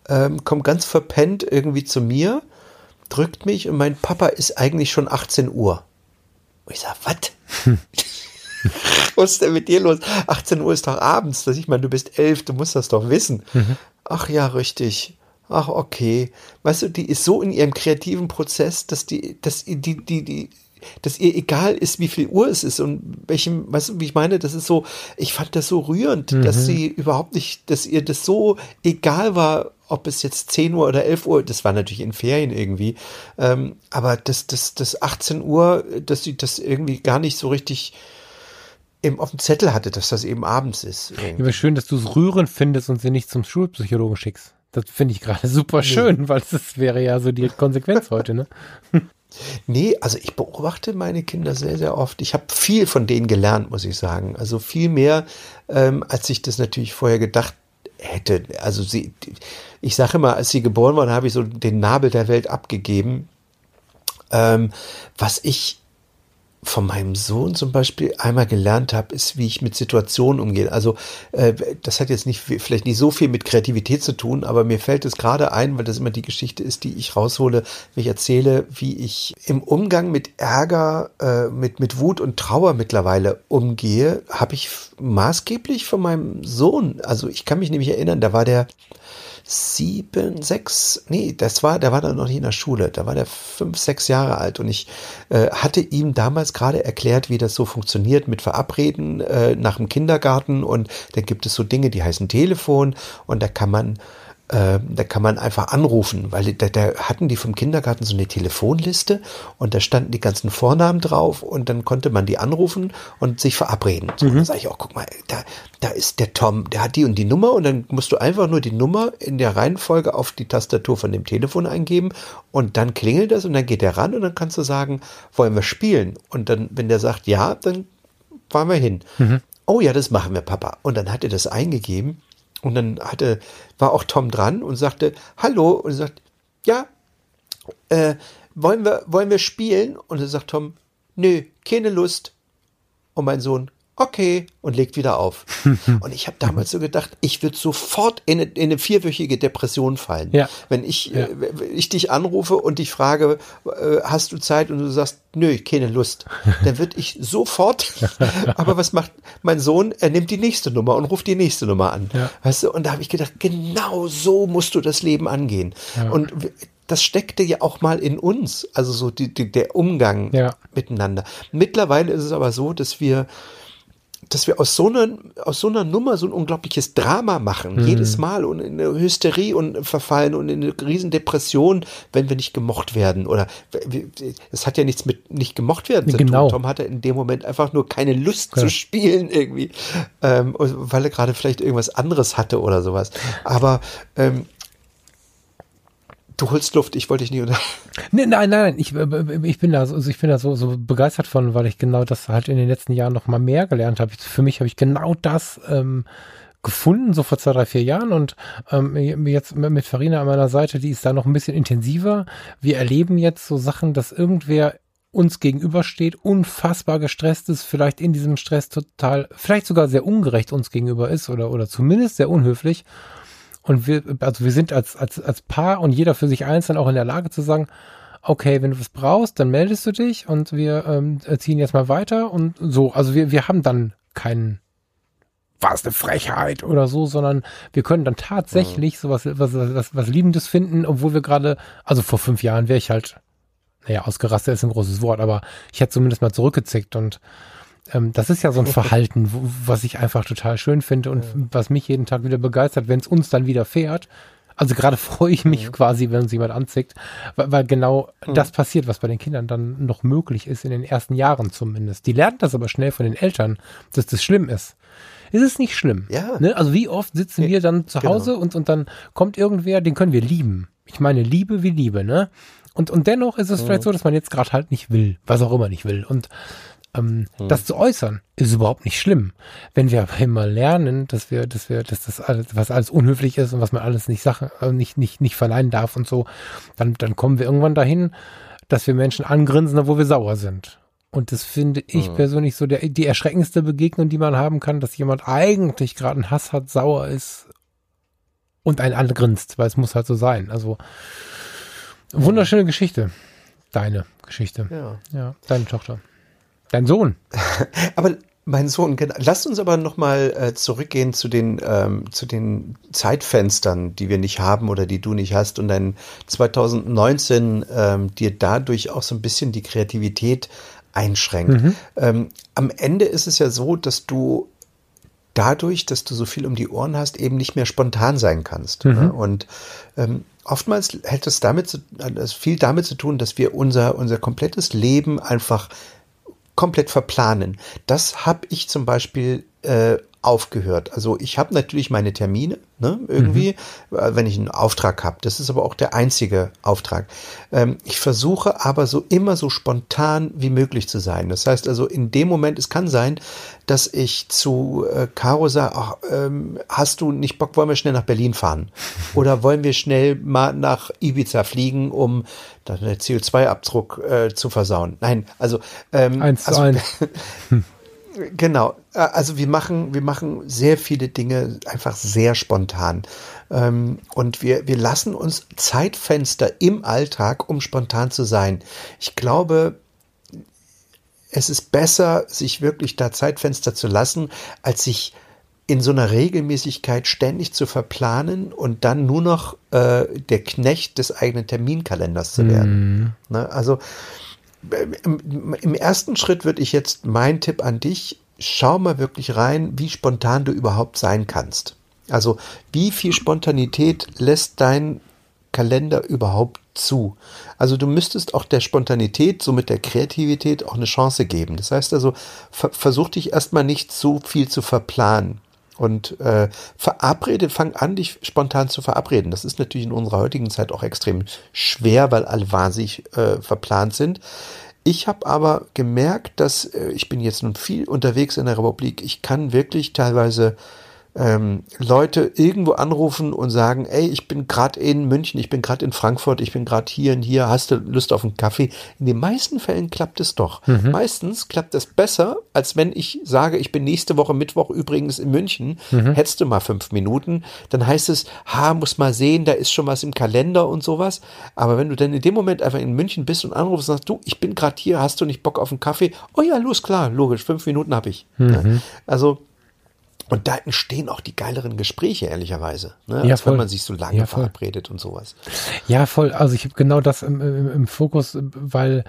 [SPEAKER 3] ähm, kommt ganz verpennt irgendwie zu mir drückt mich und mein Papa ist eigentlich schon 18 Uhr. Und ich sage, was? Was ist denn mit dir los? 18 Uhr ist doch abends. Dass ich meine, du bist elf, du musst das doch wissen. Mhm. Ach ja, richtig. Ach, okay. Weißt du, die ist so in ihrem kreativen Prozess, dass die, dass die, die, die, dass ihr egal ist, wie viel Uhr es ist und welchem, weißt du, wie ich meine, das ist so, ich fand das so rührend, mhm. dass sie überhaupt nicht, dass ihr das so egal war, ob es jetzt 10 Uhr oder 11 Uhr, das war natürlich in Ferien irgendwie, ähm, aber das, das, das 18 Uhr, dass sie das irgendwie gar nicht so richtig eben auf dem Zettel hatte, dass das eben abends ist.
[SPEAKER 2] Irgendwie. Ja, schön, dass du es rührend findest und sie nicht zum Schulpsychologen schickst. Das finde ich gerade super schön, nee. weil das wäre ja so die Konsequenz heute, ne?
[SPEAKER 3] Nee, also ich beobachte meine Kinder sehr, sehr oft. Ich habe viel von denen gelernt, muss ich sagen. Also viel mehr, ähm, als ich das natürlich vorher gedacht hätte. Also sie, ich sage immer, als sie geboren waren, habe ich so den Nabel der Welt abgegeben. Ähm, was ich von meinem Sohn zum Beispiel einmal gelernt habe, ist, wie ich mit Situationen umgehe. Also äh, das hat jetzt nicht vielleicht nicht so viel mit Kreativität zu tun, aber mir fällt es gerade ein, weil das immer die Geschichte ist, die ich raushole, wie ich erzähle, wie ich im Umgang mit Ärger, äh, mit mit Wut und Trauer mittlerweile umgehe, habe ich maßgeblich von meinem Sohn. Also ich kann mich nämlich erinnern, da war der sieben, sechs, nee, das war, der war dann noch nicht in der Schule, da war der fünf, sechs Jahre alt. Und ich äh, hatte ihm damals gerade erklärt, wie das so funktioniert mit Verabreden äh, nach dem Kindergarten. Und da gibt es so Dinge, die heißen Telefon. Und da kann man äh, da kann man einfach anrufen, weil da, da hatten die vom Kindergarten so eine Telefonliste und da standen die ganzen Vornamen drauf und dann konnte man die anrufen und sich verabreden. So, mhm. Dann sage ich auch, guck mal, da, da ist der Tom, der hat die und die Nummer und dann musst du einfach nur die Nummer in der Reihenfolge auf die Tastatur von dem Telefon eingeben und dann klingelt das und dann geht der ran und dann kannst du sagen, wollen wir spielen? Und dann, wenn der sagt ja, dann fahren wir hin. Mhm. Oh ja, das machen wir, Papa. Und dann hat er das eingegeben und dann hatte, war auch Tom dran und sagte, hallo, und sagt, ja, äh, wollen wir, wollen wir spielen? Und dann sagt Tom, nö, keine Lust. Und mein Sohn, okay, und legt wieder auf. und ich habe damals so gedacht, ich würde sofort in eine, in eine, vierwöchige Depression fallen. Ja. Wenn ich, ja. äh, ich dich anrufe und dich frage, äh, hast du Zeit und du sagst, nö, keine Lust, dann würde ich sofort, aber was macht mein Sohn? Er nimmt die nächste Nummer und ruft die nächste Nummer an. Ja. Weißt du, und da habe ich gedacht, genau so musst du das Leben angehen. Und das steckte ja auch mal in uns, also so die, die, der Umgang miteinander. Mittlerweile ist es aber so, dass wir dass wir aus so einer, aus so einer Nummer so ein unglaubliches Drama machen, mhm. jedes Mal und in eine Hysterie und verfallen und in eine riesen Depression, wenn wir nicht gemocht werden oder es hat ja nichts mit nicht gemocht werden zu
[SPEAKER 2] genau.
[SPEAKER 3] tun. Tom hatte in dem Moment einfach nur keine Lust ja. zu spielen irgendwie, ähm, weil er gerade vielleicht irgendwas anderes hatte oder sowas. Aber ähm, Du holst Luft, ich wollte dich nicht unter.
[SPEAKER 2] Nee, nein, nein, nein, ich, äh, ich bin da, also ich bin da so, so begeistert von, weil ich genau das halt in den letzten Jahren noch mal mehr gelernt habe. Für mich habe ich genau das ähm, gefunden, so vor zwei, drei, vier Jahren und ähm, jetzt mit Farina an meiner Seite, die ist da noch ein bisschen intensiver. Wir erleben jetzt so Sachen, dass irgendwer uns gegenübersteht, unfassbar gestresst ist, vielleicht in diesem Stress total, vielleicht sogar sehr ungerecht uns gegenüber ist oder, oder zumindest sehr unhöflich und wir, also wir sind als, als, als Paar und jeder für sich einzeln auch in der Lage zu sagen, okay, wenn du was brauchst, dann meldest du dich und wir ähm, ziehen jetzt mal weiter und so. Also wir, wir haben dann keinen was eine Frechheit oder so, sondern wir können dann tatsächlich sowas was, was, was Liebendes finden, obwohl wir gerade, also vor fünf Jahren wäre ich halt, naja, ausgerastet ist ein großes Wort, aber ich hätte zumindest mal zurückgezickt und ähm, das ist ja so ein Verhalten, was ich einfach total schön finde und ja. was mich jeden Tag wieder begeistert, wenn es uns dann wieder fährt. Also gerade freue ich mich ja. quasi, wenn uns jemand anzickt, weil, weil genau ja. das passiert, was bei den Kindern dann noch möglich ist, in den ersten Jahren zumindest. Die lernen das aber schnell von den Eltern, dass das schlimm ist. Ist es nicht schlimm?
[SPEAKER 3] Ja.
[SPEAKER 2] Ne? Also wie oft sitzen wir dann zu genau. Hause genau. und, und dann kommt irgendwer, den können wir lieben. Ich meine, Liebe wie Liebe, ne? Und, und dennoch ist es vielleicht so, dass man jetzt gerade halt nicht will, was auch immer nicht will. Und ähm, hm. Das zu äußern ist überhaupt nicht schlimm. Wenn wir aber immer lernen, dass wir, dass wir, dass das alles, was alles unhöflich ist und was man alles nicht Sache, äh, nicht, nicht, nicht verleihen darf und so, dann, dann kommen wir irgendwann dahin, dass wir Menschen angrinsen, obwohl wir sauer sind. Und das finde ich hm. persönlich so der, die erschreckendste Begegnung, die man haben kann, dass jemand eigentlich gerade einen Hass hat, sauer ist und einen angrinst, weil es muss halt so sein. Also wunderschöne Geschichte. Deine Geschichte. Ja. Ja, deine Tochter. Dein Sohn.
[SPEAKER 3] aber mein Sohn, genau. Lasst uns aber nochmal äh, zurückgehen zu den, ähm, zu den Zeitfenstern, die wir nicht haben oder die du nicht hast und dein 2019 ähm, dir dadurch auch so ein bisschen die Kreativität einschränkt. Mhm. Ähm, am Ende ist es ja so, dass du dadurch, dass du so viel um die Ohren hast, eben nicht mehr spontan sein kannst. Mhm. Ne? Und ähm, oftmals hält es damit zu, also viel damit zu tun, dass wir unser, unser komplettes Leben einfach komplett verplanen. Das habe ich zum Beispiel äh, aufgehört. Also ich habe natürlich meine Termine, ne, irgendwie, mhm. wenn ich einen Auftrag habe. Das ist aber auch der einzige Auftrag. Ähm, ich versuche aber so immer so spontan wie möglich zu sein. Das heißt also in dem Moment, es kann sein, dass ich zu äh, Caro sage, ach, ähm, hast du nicht Bock, wollen wir schnell nach Berlin fahren? Oder wollen wir schnell mal nach Ibiza fliegen, um dann den CO2-Abdruck äh, zu versauen? Nein, also ähm,
[SPEAKER 2] eins
[SPEAKER 3] also,
[SPEAKER 2] zu eins.
[SPEAKER 3] Genau, äh, also wir machen, wir machen sehr viele Dinge einfach sehr spontan. Ähm, und wir, wir lassen uns Zeitfenster im Alltag, um spontan zu sein. Ich glaube, es ist besser, sich wirklich da Zeitfenster zu lassen, als sich in so einer Regelmäßigkeit ständig zu verplanen und dann nur noch äh, der Knecht des eigenen Terminkalenders zu werden. Mhm. Ne? Also im, im ersten Schritt würde ich jetzt mein Tipp an dich, schau mal wirklich rein, wie spontan du überhaupt sein kannst. Also wie viel Spontanität lässt dein Kalender überhaupt zu? Also du müsstest auch der Spontanität, somit der Kreativität auch eine Chance geben. Das heißt also, ver versuch dich erstmal nicht so viel zu verplanen. Und äh, verabrede, fang an, dich spontan zu verabreden. Das ist natürlich in unserer heutigen Zeit auch extrem schwer, weil alle wahnsinnig äh, verplant sind. Ich habe aber gemerkt, dass äh, ich bin jetzt nun viel unterwegs in der Republik. Ich kann wirklich teilweise ähm, Leute irgendwo anrufen und sagen, ey, ich bin gerade in München, ich bin gerade in Frankfurt, ich bin gerade hier und hier, hast du Lust auf einen Kaffee? In den meisten Fällen klappt es doch. Mhm. Meistens klappt es besser, als wenn ich sage, ich bin nächste Woche Mittwoch übrigens in München, mhm. hättest du mal fünf Minuten, dann heißt es, ha, muss mal sehen, da ist schon was im Kalender und sowas. Aber wenn du dann in dem Moment einfach in München bist und anrufst und sagst, du, ich bin gerade hier, hast du nicht Bock auf einen Kaffee? Oh ja, los, klar, logisch, fünf Minuten habe ich. Mhm. Also und da entstehen auch die geileren Gespräche, ehrlicherweise. Ne? Ja, Als voll. wenn man sich so lange ja, verabredet und sowas.
[SPEAKER 2] Ja, voll. Also ich habe genau das im, im, im Fokus, weil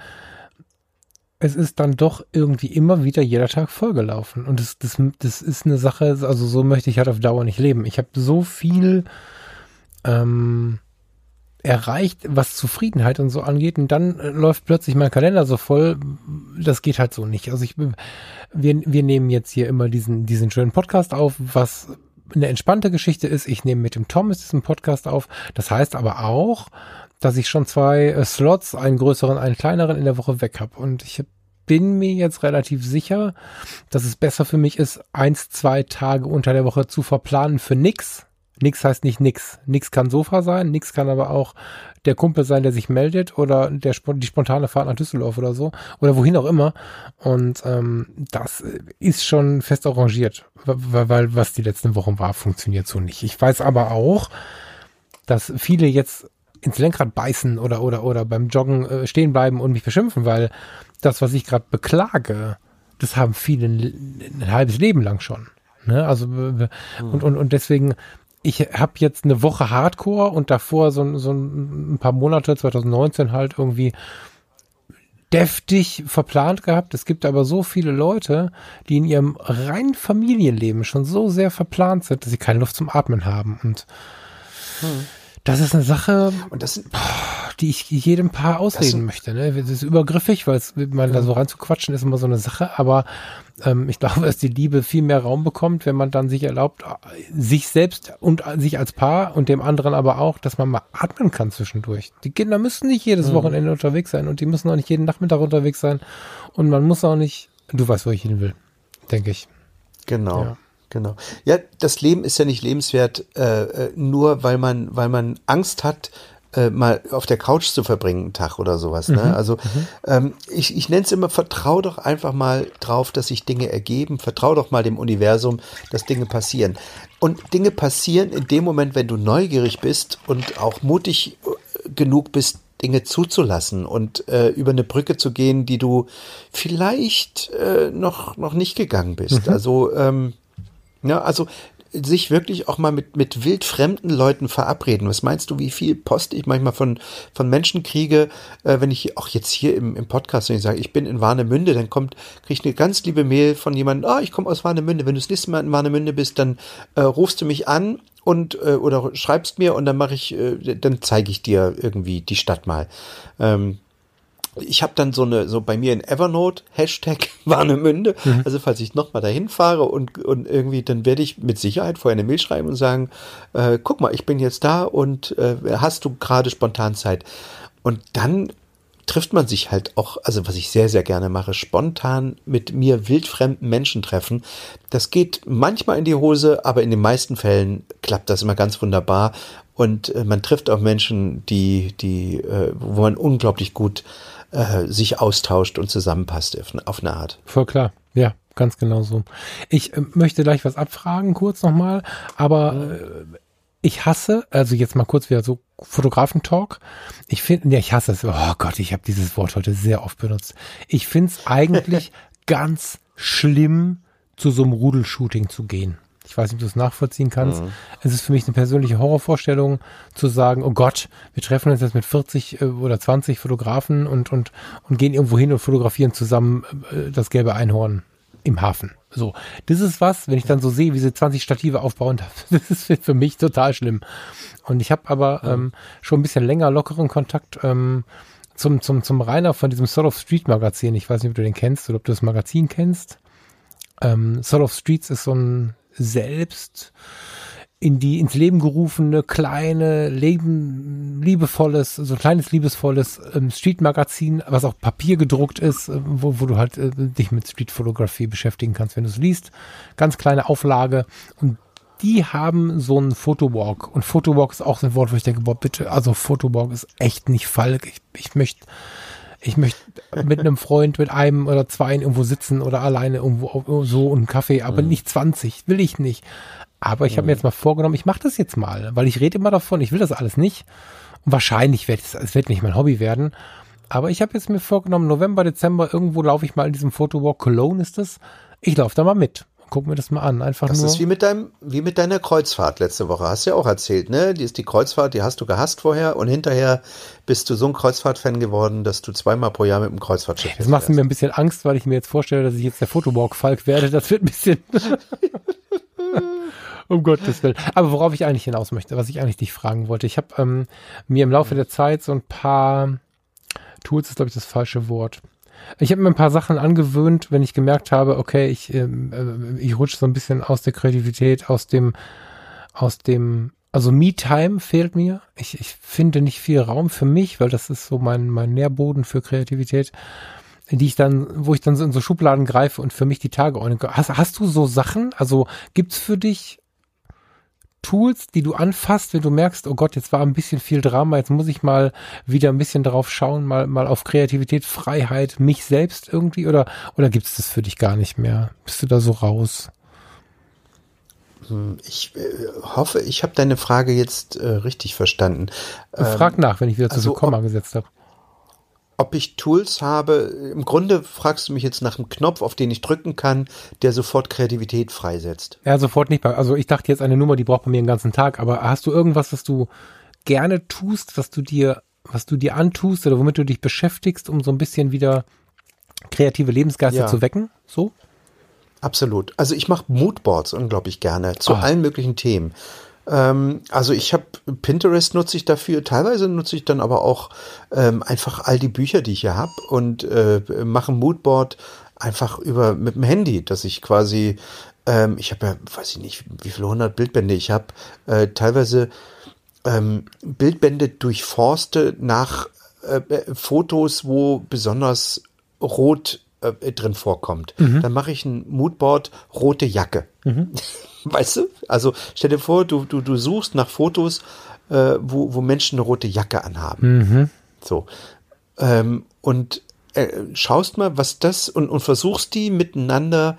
[SPEAKER 2] es ist dann doch irgendwie immer wieder jeder Tag vollgelaufen. Und das, das, das ist eine Sache, also so möchte ich halt auf Dauer nicht leben. Ich habe so viel ähm, erreicht, was Zufriedenheit und so angeht, und dann äh, läuft plötzlich mein Kalender so voll. Das geht halt so nicht. Also ich, wir, wir nehmen jetzt hier immer diesen, diesen schönen Podcast auf, was eine entspannte Geschichte ist. Ich nehme mit dem Thomas diesen Podcast auf. Das heißt aber auch, dass ich schon zwei äh, Slots, einen größeren, einen kleineren in der Woche weg habe. Und ich bin mir jetzt relativ sicher, dass es besser für mich ist, eins, zwei Tage unter der Woche zu verplanen für nix Nix heißt nicht nix. Nix kann Sofa sein, nix kann aber auch der Kumpel sein, der sich meldet oder der die spontane Fahrt nach Düsseldorf oder so oder wohin auch immer. Und ähm, das ist schon fest arrangiert, weil, weil was die letzten Wochen war, funktioniert so nicht. Ich weiß aber auch, dass viele jetzt ins Lenkrad beißen oder oder oder beim Joggen äh, stehen bleiben und mich beschimpfen, weil das, was ich gerade beklage, das haben viele ein, ein halbes Leben lang schon. Ne? Also und, und, und deswegen ich habe jetzt eine Woche Hardcore und davor so, so ein paar Monate, 2019 halt irgendwie deftig verplant gehabt. Es gibt aber so viele Leute, die in ihrem reinen Familienleben schon so sehr verplant sind, dass sie keine Luft zum Atmen haben. Und hm. das ist eine Sache, und das die ich jedem Paar ausreden möchte. Ne? Das ist übergriffig, weil es mal ja. da so reinzuquatschen ist immer so eine Sache, aber ähm, ich glaube, dass die Liebe viel mehr Raum bekommt, wenn man dann sich erlaubt, sich selbst und sich als Paar und dem anderen aber auch, dass man mal atmen kann zwischendurch. Die Kinder müssen nicht jedes mhm. Wochenende unterwegs sein und die müssen auch nicht jeden Nachmittag unterwegs sein und man muss auch nicht, du weißt, wo ich hin will, denke ich.
[SPEAKER 3] Genau. Ja. Genau. Ja, das Leben ist ja nicht lebenswert, äh, äh nur weil man, weil man Angst hat, äh, mal auf der Couch zu verbringen, einen Tag oder sowas. Ne? Mhm. Also mhm. ähm, ich, ich nenne es immer, vertrau doch einfach mal drauf, dass sich Dinge ergeben, vertrau doch mal dem Universum, dass Dinge passieren. Und Dinge passieren in dem Moment, wenn du neugierig bist und auch mutig äh, genug bist, Dinge zuzulassen und äh, über eine Brücke zu gehen, die du vielleicht äh, noch, noch nicht gegangen bist. Mhm. Also, ähm, ja, also sich wirklich auch mal mit, mit wildfremden Leuten verabreden. Was meinst du, wie viel Post ich manchmal von, von Menschen kriege, äh, wenn ich auch jetzt hier im, im Podcast, wenn ich sage, ich bin in Warnemünde, dann kommt, kriege ich eine ganz liebe Mail von jemandem, ah, ich komme aus Warnemünde. Wenn du das nächste Mal in Warnemünde bist, dann äh, rufst du mich an und äh, oder schreibst mir und dann mache ich, äh, dann zeige ich dir irgendwie die Stadt mal. Ähm, ich habe dann so eine, so bei mir in Evernote, Hashtag Warnemünde. Mhm. Also falls ich nochmal dahin fahre und, und irgendwie, dann werde ich mit Sicherheit vorher eine Mail schreiben und sagen, äh, guck mal, ich bin jetzt da und äh, hast du gerade spontan Zeit? Und dann trifft man sich halt auch, also was ich sehr, sehr gerne mache, spontan mit mir wildfremden Menschen treffen. Das geht manchmal in die Hose, aber in den meisten Fällen klappt das immer ganz wunderbar. Und äh, man trifft auch Menschen, die, die, äh, wo man unglaublich gut äh, sich austauscht und zusammenpasst auf eine Art.
[SPEAKER 2] Voll klar, ja, ganz genau so. Ich äh, möchte gleich was abfragen, kurz nochmal, aber äh, ich hasse, also jetzt mal kurz wieder so Fotografen-Talk. Ich finde, ja, ich hasse es. Oh Gott, ich habe dieses Wort heute sehr oft benutzt. Ich finde es eigentlich ganz schlimm, zu so einem Rudelshooting zu gehen. Ich weiß nicht, ob du es nachvollziehen kannst. Mhm. Es ist für mich eine persönliche Horrorvorstellung zu sagen, oh Gott, wir treffen uns jetzt mit 40 äh, oder 20 Fotografen und, und, und gehen irgendwo hin und fotografieren zusammen äh, das gelbe Einhorn im Hafen. So, das ist was, wenn ich dann so sehe, wie sie 20 Stative aufbauen, das ist für mich total schlimm. Und ich habe aber ähm, schon ein bisschen länger lockeren Kontakt ähm, zum, zum, zum Rainer von diesem Soul of Street Magazin. Ich weiß nicht, ob du den kennst oder ob du das Magazin kennst. Ähm, Soul of Streets ist so ein selbst in die ins Leben gerufene kleine Leben liebevolles so ein kleines liebesvolles ähm, Street Magazin was auch Papier gedruckt ist äh, wo, wo du halt äh, dich mit Street Fotografie beschäftigen kannst wenn du es liest. Ganz kleine Auflage. Und die haben so einen Fotowalk und Fotowalk ist auch so ein Wort wo ich denke boah bitte also Fotowalk ist echt nicht Falk. Ich, ich möchte ich möchte mit einem Freund, mit einem oder zwei irgendwo sitzen oder alleine irgendwo so einen Kaffee, aber mhm. nicht 20, will ich nicht. Aber ich habe mir mhm. jetzt mal vorgenommen, ich mache das jetzt mal, weil ich rede immer davon, ich will das alles nicht. Und wahrscheinlich wird es, es wird nicht mein Hobby werden. Aber ich habe jetzt mir vorgenommen, November, Dezember, irgendwo laufe ich mal in diesem Fotowalk. Cologne ist es. Ich laufe da mal mit guck mir das mal an. Einfach
[SPEAKER 3] das
[SPEAKER 2] nur.
[SPEAKER 3] ist wie mit deinem, wie mit deiner Kreuzfahrt letzte Woche. Hast du ja auch erzählt, ne? Die ist die Kreuzfahrt, die hast du gehasst vorher und hinterher bist du so ein Kreuzfahrt-Fan geworden, dass du zweimal pro Jahr mit dem Kreuzfahrtschiff
[SPEAKER 2] Das macht mir ein bisschen Angst, weil ich mir jetzt vorstelle, dass ich jetzt der Fotowalk-Falk werde. Das wird ein bisschen. um Gottes Willen. Aber worauf ich eigentlich hinaus möchte, was ich eigentlich dich fragen wollte. Ich habe ähm, mir im Laufe der Zeit so ein paar Tools, ist glaube ich das falsche Wort, ich habe mir ein paar Sachen angewöhnt, wenn ich gemerkt habe, okay, ich, ähm, äh, ich rutsche so ein bisschen aus der Kreativität, aus dem, aus dem, also Me-Time fehlt mir. Ich, ich finde nicht viel Raum für mich, weil das ist so mein, mein Nährboden für Kreativität, die ich dann, wo ich dann so in so Schubladen greife und für mich die Tage ordnen Hast, hast du so Sachen? Also gibt's für dich Tools, die du anfasst, wenn du merkst, oh Gott, jetzt war ein bisschen viel Drama, jetzt muss ich mal wieder ein bisschen darauf schauen, mal, mal auf Kreativität, Freiheit, mich selbst irgendwie oder, oder gibt es das für dich gar nicht mehr? Bist du da so raus?
[SPEAKER 3] Hm, ich äh, hoffe, ich habe deine Frage jetzt äh, richtig verstanden.
[SPEAKER 2] Frag ähm, nach, wenn ich wieder zu also, Komma gesetzt habe
[SPEAKER 3] ob ich Tools habe. Im Grunde fragst du mich jetzt nach einem Knopf, auf den ich drücken kann, der sofort Kreativität freisetzt.
[SPEAKER 2] Ja, sofort nicht. Also ich dachte jetzt eine Nummer, die braucht bei mir den ganzen Tag. Aber hast du irgendwas, was du gerne tust, was du dir, was du dir antust oder womit du dich beschäftigst, um so ein bisschen wieder kreative Lebensgeister ja. zu wecken? So?
[SPEAKER 3] Absolut. Also ich mache Moodboards unglaublich gerne zu oh. allen möglichen Themen. Ähm, also ich habe Pinterest nutze ich dafür, teilweise nutze ich dann aber auch ähm, einfach all die Bücher, die ich hier habe und äh, mache ein Moodboard einfach über mit dem Handy, dass ich quasi, ähm, ich habe ja, weiß ich nicht, wie viele hundert Bildbände ich habe, äh, teilweise ähm, Bildbände durchforste nach äh, äh Fotos, wo besonders rot äh, drin vorkommt. Mhm. Dann mache ich ein Moodboard rote Jacke. Mhm. Weißt du? Also stell dir vor, du, du, du suchst nach Fotos, äh, wo, wo Menschen eine rote Jacke anhaben. Mhm. So. Ähm, und äh, schaust mal, was das und, und versuchst die miteinander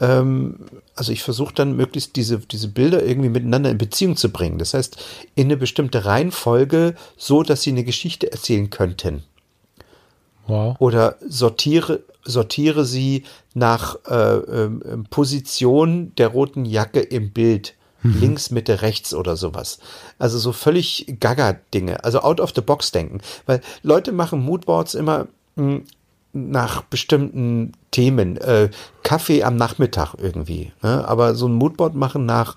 [SPEAKER 3] ähm, also ich versuche dann möglichst diese, diese Bilder irgendwie miteinander in Beziehung zu bringen. Das heißt, in eine bestimmte Reihenfolge, so dass sie eine Geschichte erzählen könnten. Wow. Oder sortiere, sortiere sie nach äh, äh, Position der roten Jacke im Bild. Mhm. Links, Mitte, rechts oder sowas. Also so völlig gaga-Dinge. Also out of the box denken. Weil Leute machen Moodboards immer mh, hm, nach bestimmten Themen. Äh, Kaffee am Nachmittag irgendwie. Ne? Aber so ein Moodboard machen nach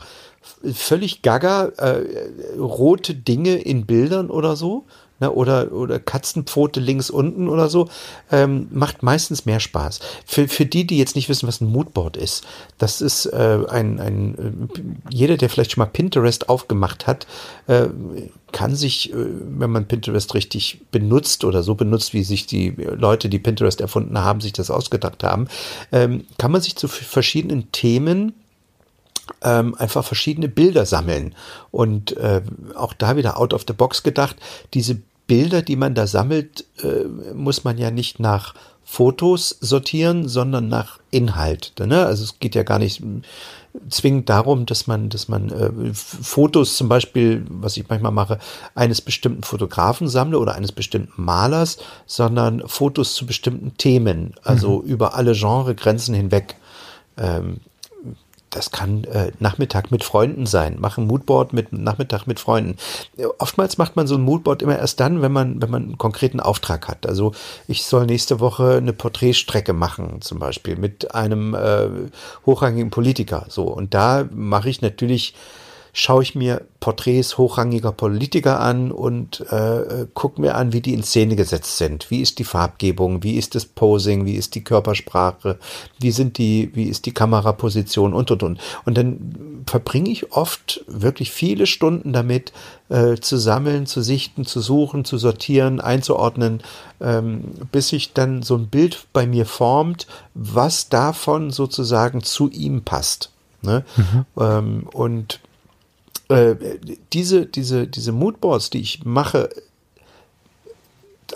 [SPEAKER 3] völlig gaga, äh, rote Dinge in Bildern oder so ne, oder, oder Katzenpfote links unten oder so, ähm, macht meistens mehr Spaß. Für, für die, die jetzt nicht wissen, was ein Moodboard ist, das ist äh, ein, ein, äh, jeder, der vielleicht schon mal Pinterest aufgemacht hat, äh, kann sich, äh, wenn man Pinterest richtig benutzt oder so benutzt, wie sich die Leute, die Pinterest erfunden haben, sich das ausgedacht haben, ähm, kann man sich zu verschiedenen Themen ähm, einfach verschiedene Bilder sammeln. Und äh, auch da wieder out of the box gedacht, diese Bilder, die man da sammelt, äh, muss man ja nicht nach Fotos sortieren, sondern nach Inhalt. Ne? Also es geht ja gar nicht zwingend darum, dass man, dass man äh, Fotos zum Beispiel, was ich manchmal mache, eines bestimmten Fotografen sammle oder eines bestimmten Malers, sondern Fotos zu bestimmten Themen, also mhm. über alle Genregrenzen hinweg. Ähm, das kann äh, Nachmittag mit Freunden sein. Mach ein Moodboard mit Nachmittag mit Freunden. Oftmals macht man so ein Moodboard immer erst dann, wenn man, wenn man einen konkreten Auftrag hat. Also ich soll nächste Woche eine Porträtstrecke machen, zum Beispiel mit einem äh, hochrangigen Politiker. So und da mache ich natürlich schaue ich mir Porträts hochrangiger Politiker an und äh, gucke mir an, wie die in Szene gesetzt sind. Wie ist die Farbgebung, wie ist das Posing, wie ist die Körpersprache, wie sind die, wie ist die Kameraposition und und und. Und dann verbringe ich oft wirklich viele Stunden damit, äh, zu sammeln, zu sichten, zu suchen, zu sortieren, einzuordnen, ähm, bis sich dann so ein Bild bei mir formt, was davon sozusagen zu ihm passt. Ne? Mhm. Ähm, und äh, diese, diese, diese Moodboards, die ich mache,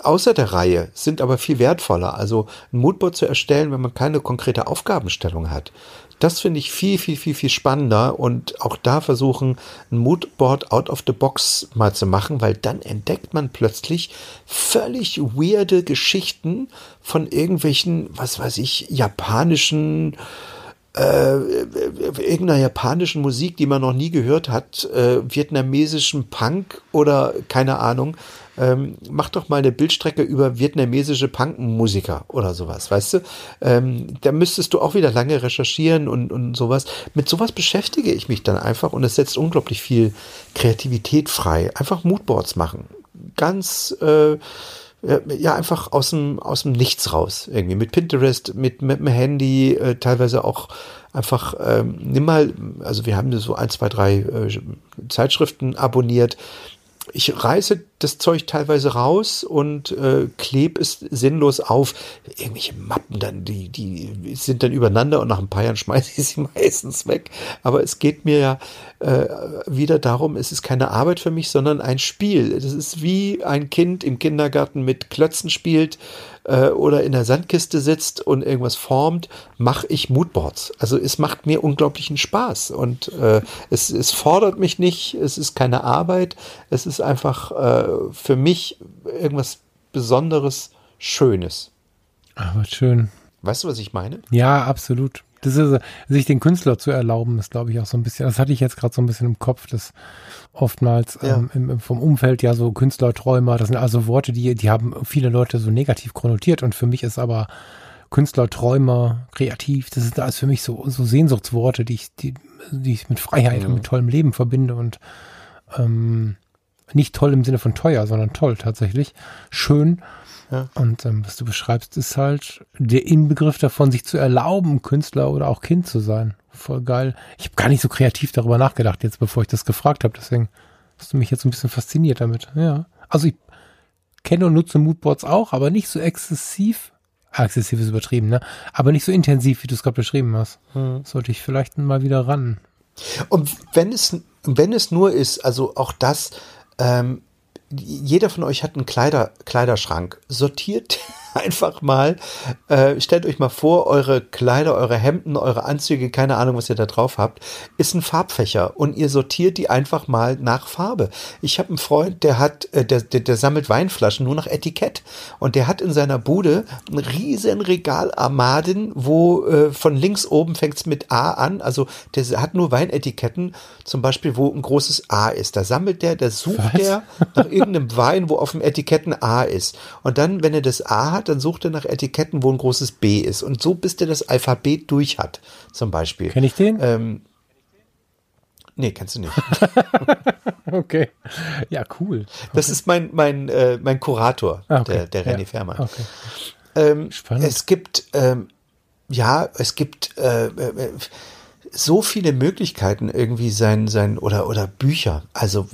[SPEAKER 3] außer der Reihe, sind aber viel wertvoller. Also ein Moodboard zu erstellen, wenn man keine konkrete Aufgabenstellung hat. Das finde ich viel, viel, viel, viel spannender und auch da versuchen, ein Moodboard out of the box mal zu machen, weil dann entdeckt man plötzlich völlig weirde Geschichten von irgendwelchen, was weiß ich, japanischen äh, irgendeiner japanischen Musik, die man noch nie gehört hat, äh, vietnamesischen Punk oder keine Ahnung. Ähm, mach doch mal eine Bildstrecke über vietnamesische Punkmusiker oder sowas, weißt du? Ähm, da müsstest du auch wieder lange recherchieren und, und sowas. Mit sowas beschäftige ich mich dann einfach und es setzt unglaublich viel Kreativität frei. Einfach Moodboards machen. Ganz äh, äh, ja einfach aus dem aus dem Nichts raus irgendwie. Mit Pinterest mit mit dem Handy äh, teilweise auch einfach ähm, nimm mal also wir haben so ein zwei drei äh, Zeitschriften abonniert. Ich reiße das Zeug teilweise raus und äh, klebe es sinnlos auf. Irgendwelche Mappen dann, die, die sind dann übereinander und nach ein paar Jahren schmeiße ich sie meistens weg. Aber es geht mir ja äh, wieder darum, es ist keine Arbeit für mich, sondern ein Spiel. Das ist wie ein Kind im Kindergarten mit Klötzen spielt äh, oder in der Sandkiste sitzt und irgendwas formt, mache ich Moodboards. Also es macht mir unglaublichen Spaß und äh, es, es fordert mich nicht, es ist keine Arbeit, es ist einfach äh, für mich irgendwas Besonderes, Schönes.
[SPEAKER 2] Aber schön.
[SPEAKER 3] Weißt du, was ich meine?
[SPEAKER 2] Ja, absolut. Das ist, sich den Künstler zu erlauben, ist, glaube ich, auch so ein bisschen, das hatte ich jetzt gerade so ein bisschen im Kopf, dass oftmals ja. ähm, im, vom Umfeld ja so Künstlerträumer, das sind also Worte, die, die haben viele Leute so negativ konnotiert und für mich ist aber Künstlerträumer, kreativ, das ist alles für mich so, so Sehnsuchtsworte, die ich, die, die ich mit Freiheit ja. und mit tollem Leben verbinde und ähm, nicht toll im Sinne von teuer, sondern toll tatsächlich. Schön. Ja. Und ähm, was du beschreibst, ist halt der Inbegriff davon, sich zu erlauben, Künstler oder auch Kind zu sein. Voll geil. Ich habe gar nicht so kreativ darüber nachgedacht, jetzt bevor ich das gefragt habe. Deswegen hast du mich jetzt ein bisschen fasziniert damit. Ja. Also ich kenne und nutze Moodboards auch, aber nicht so exzessiv. Ah, exzessiv ist übertrieben, ne? Aber nicht so intensiv, wie du es gerade beschrieben hast. Hm. Sollte ich vielleicht mal wieder ran.
[SPEAKER 3] Und wenn es, wenn es nur ist, also auch das, ähm, jeder von euch hat einen Kleider, Kleiderschrank. Sortiert einfach mal, äh, stellt euch mal vor, eure Kleider, eure Hemden, eure Anzüge, keine Ahnung, was ihr da drauf habt, ist ein Farbfächer und ihr sortiert die einfach mal nach Farbe. Ich habe einen Freund, der hat, äh, der, der, der sammelt Weinflaschen nur nach Etikett und der hat in seiner Bude ein riesen Regal Armaden, wo äh, von links oben fängt's mit A an, also der hat nur Weinetiketten, zum Beispiel, wo ein großes A ist. Da sammelt der, da sucht was? der nach irgendeinem Wein, wo auf dem Etiketten A ist. Und dann, wenn er das A hat, hat, dann sucht er nach Etiketten, wo ein großes B ist. Und so, bis der das Alphabet durch hat, zum Beispiel.
[SPEAKER 2] Kenn ich den?
[SPEAKER 3] Ähm, nee, kennst du nicht.
[SPEAKER 2] Okay. Ja, cool. Okay.
[SPEAKER 3] Das ist mein, mein, äh, mein Kurator, ah, okay. der, der René ja. Fährmann.
[SPEAKER 2] Okay.
[SPEAKER 3] Ähm, Spannend. Es gibt, ähm, ja, es gibt äh, äh, so viele Möglichkeiten irgendwie sein, sein oder, oder Bücher. Also,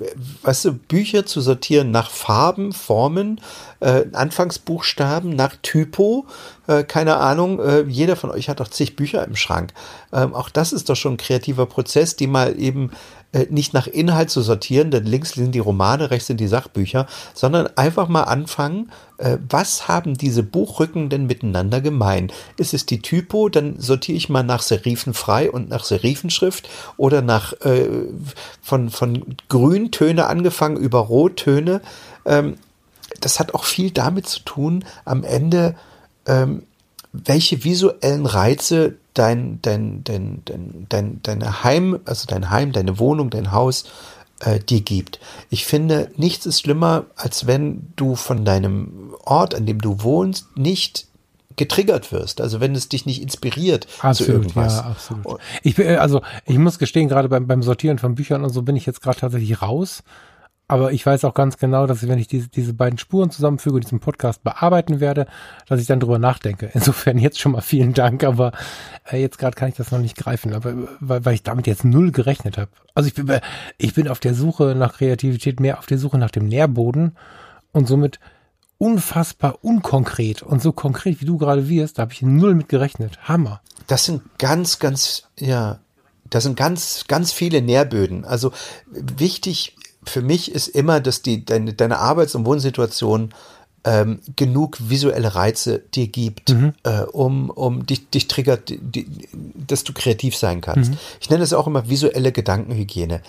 [SPEAKER 3] weißt du, Bücher zu sortieren nach Farben, Formen, äh, Anfangsbuchstaben, nach Typo, äh, keine Ahnung. Äh, jeder von euch hat doch zig Bücher im Schrank. Ähm, auch das ist doch schon ein kreativer Prozess, die mal eben äh, nicht nach Inhalt zu sortieren, denn links sind die Romane, rechts sind die Sachbücher, sondern einfach mal anfangen, äh, was haben diese Buchrücken denn miteinander gemein? Ist es die Typo, dann sortiere ich mal nach Serifenfrei und nach Serifenschrift oder nach äh, von, von Grüntöne angefangen über Rottöne. Ähm, das hat auch viel damit zu tun, am Ende, ähm, welche visuellen Reize dein, dein, dein, dein, dein, deine Heim, also dein Heim, deine Wohnung, dein Haus äh, dir gibt. Ich finde, nichts ist schlimmer, als wenn du von deinem Ort, an dem du wohnst, nicht getriggert wirst. Also wenn es dich nicht inspiriert
[SPEAKER 2] absolut, zu irgendwas. Ja, absolut. Ich bin, also ich muss gestehen, gerade beim, beim Sortieren von Büchern und so bin ich jetzt gerade tatsächlich raus. Aber ich weiß auch ganz genau, dass ich, wenn ich diese, diese beiden Spuren zusammenfüge und diesen Podcast bearbeiten werde, dass ich dann drüber nachdenke. Insofern jetzt schon mal vielen Dank, aber äh, jetzt gerade kann ich das noch nicht greifen, aber weil, weil ich damit jetzt null gerechnet habe. Also ich bin, äh, ich bin auf der Suche nach Kreativität, mehr auf der Suche nach dem Nährboden und somit unfassbar unkonkret und so konkret wie du gerade wirst, da habe ich null mit gerechnet. Hammer.
[SPEAKER 3] Das sind ganz, ganz, ja, das sind ganz, ganz viele Nährböden. Also wichtig für mich ist immer, dass die, deine, deine Arbeits- und Wohnsituation ähm, genug visuelle Reize dir gibt, mhm. äh, um, um dich, dich triggert, die, dass du kreativ sein kannst. Mhm. Ich nenne es auch immer visuelle Gedankenhygiene.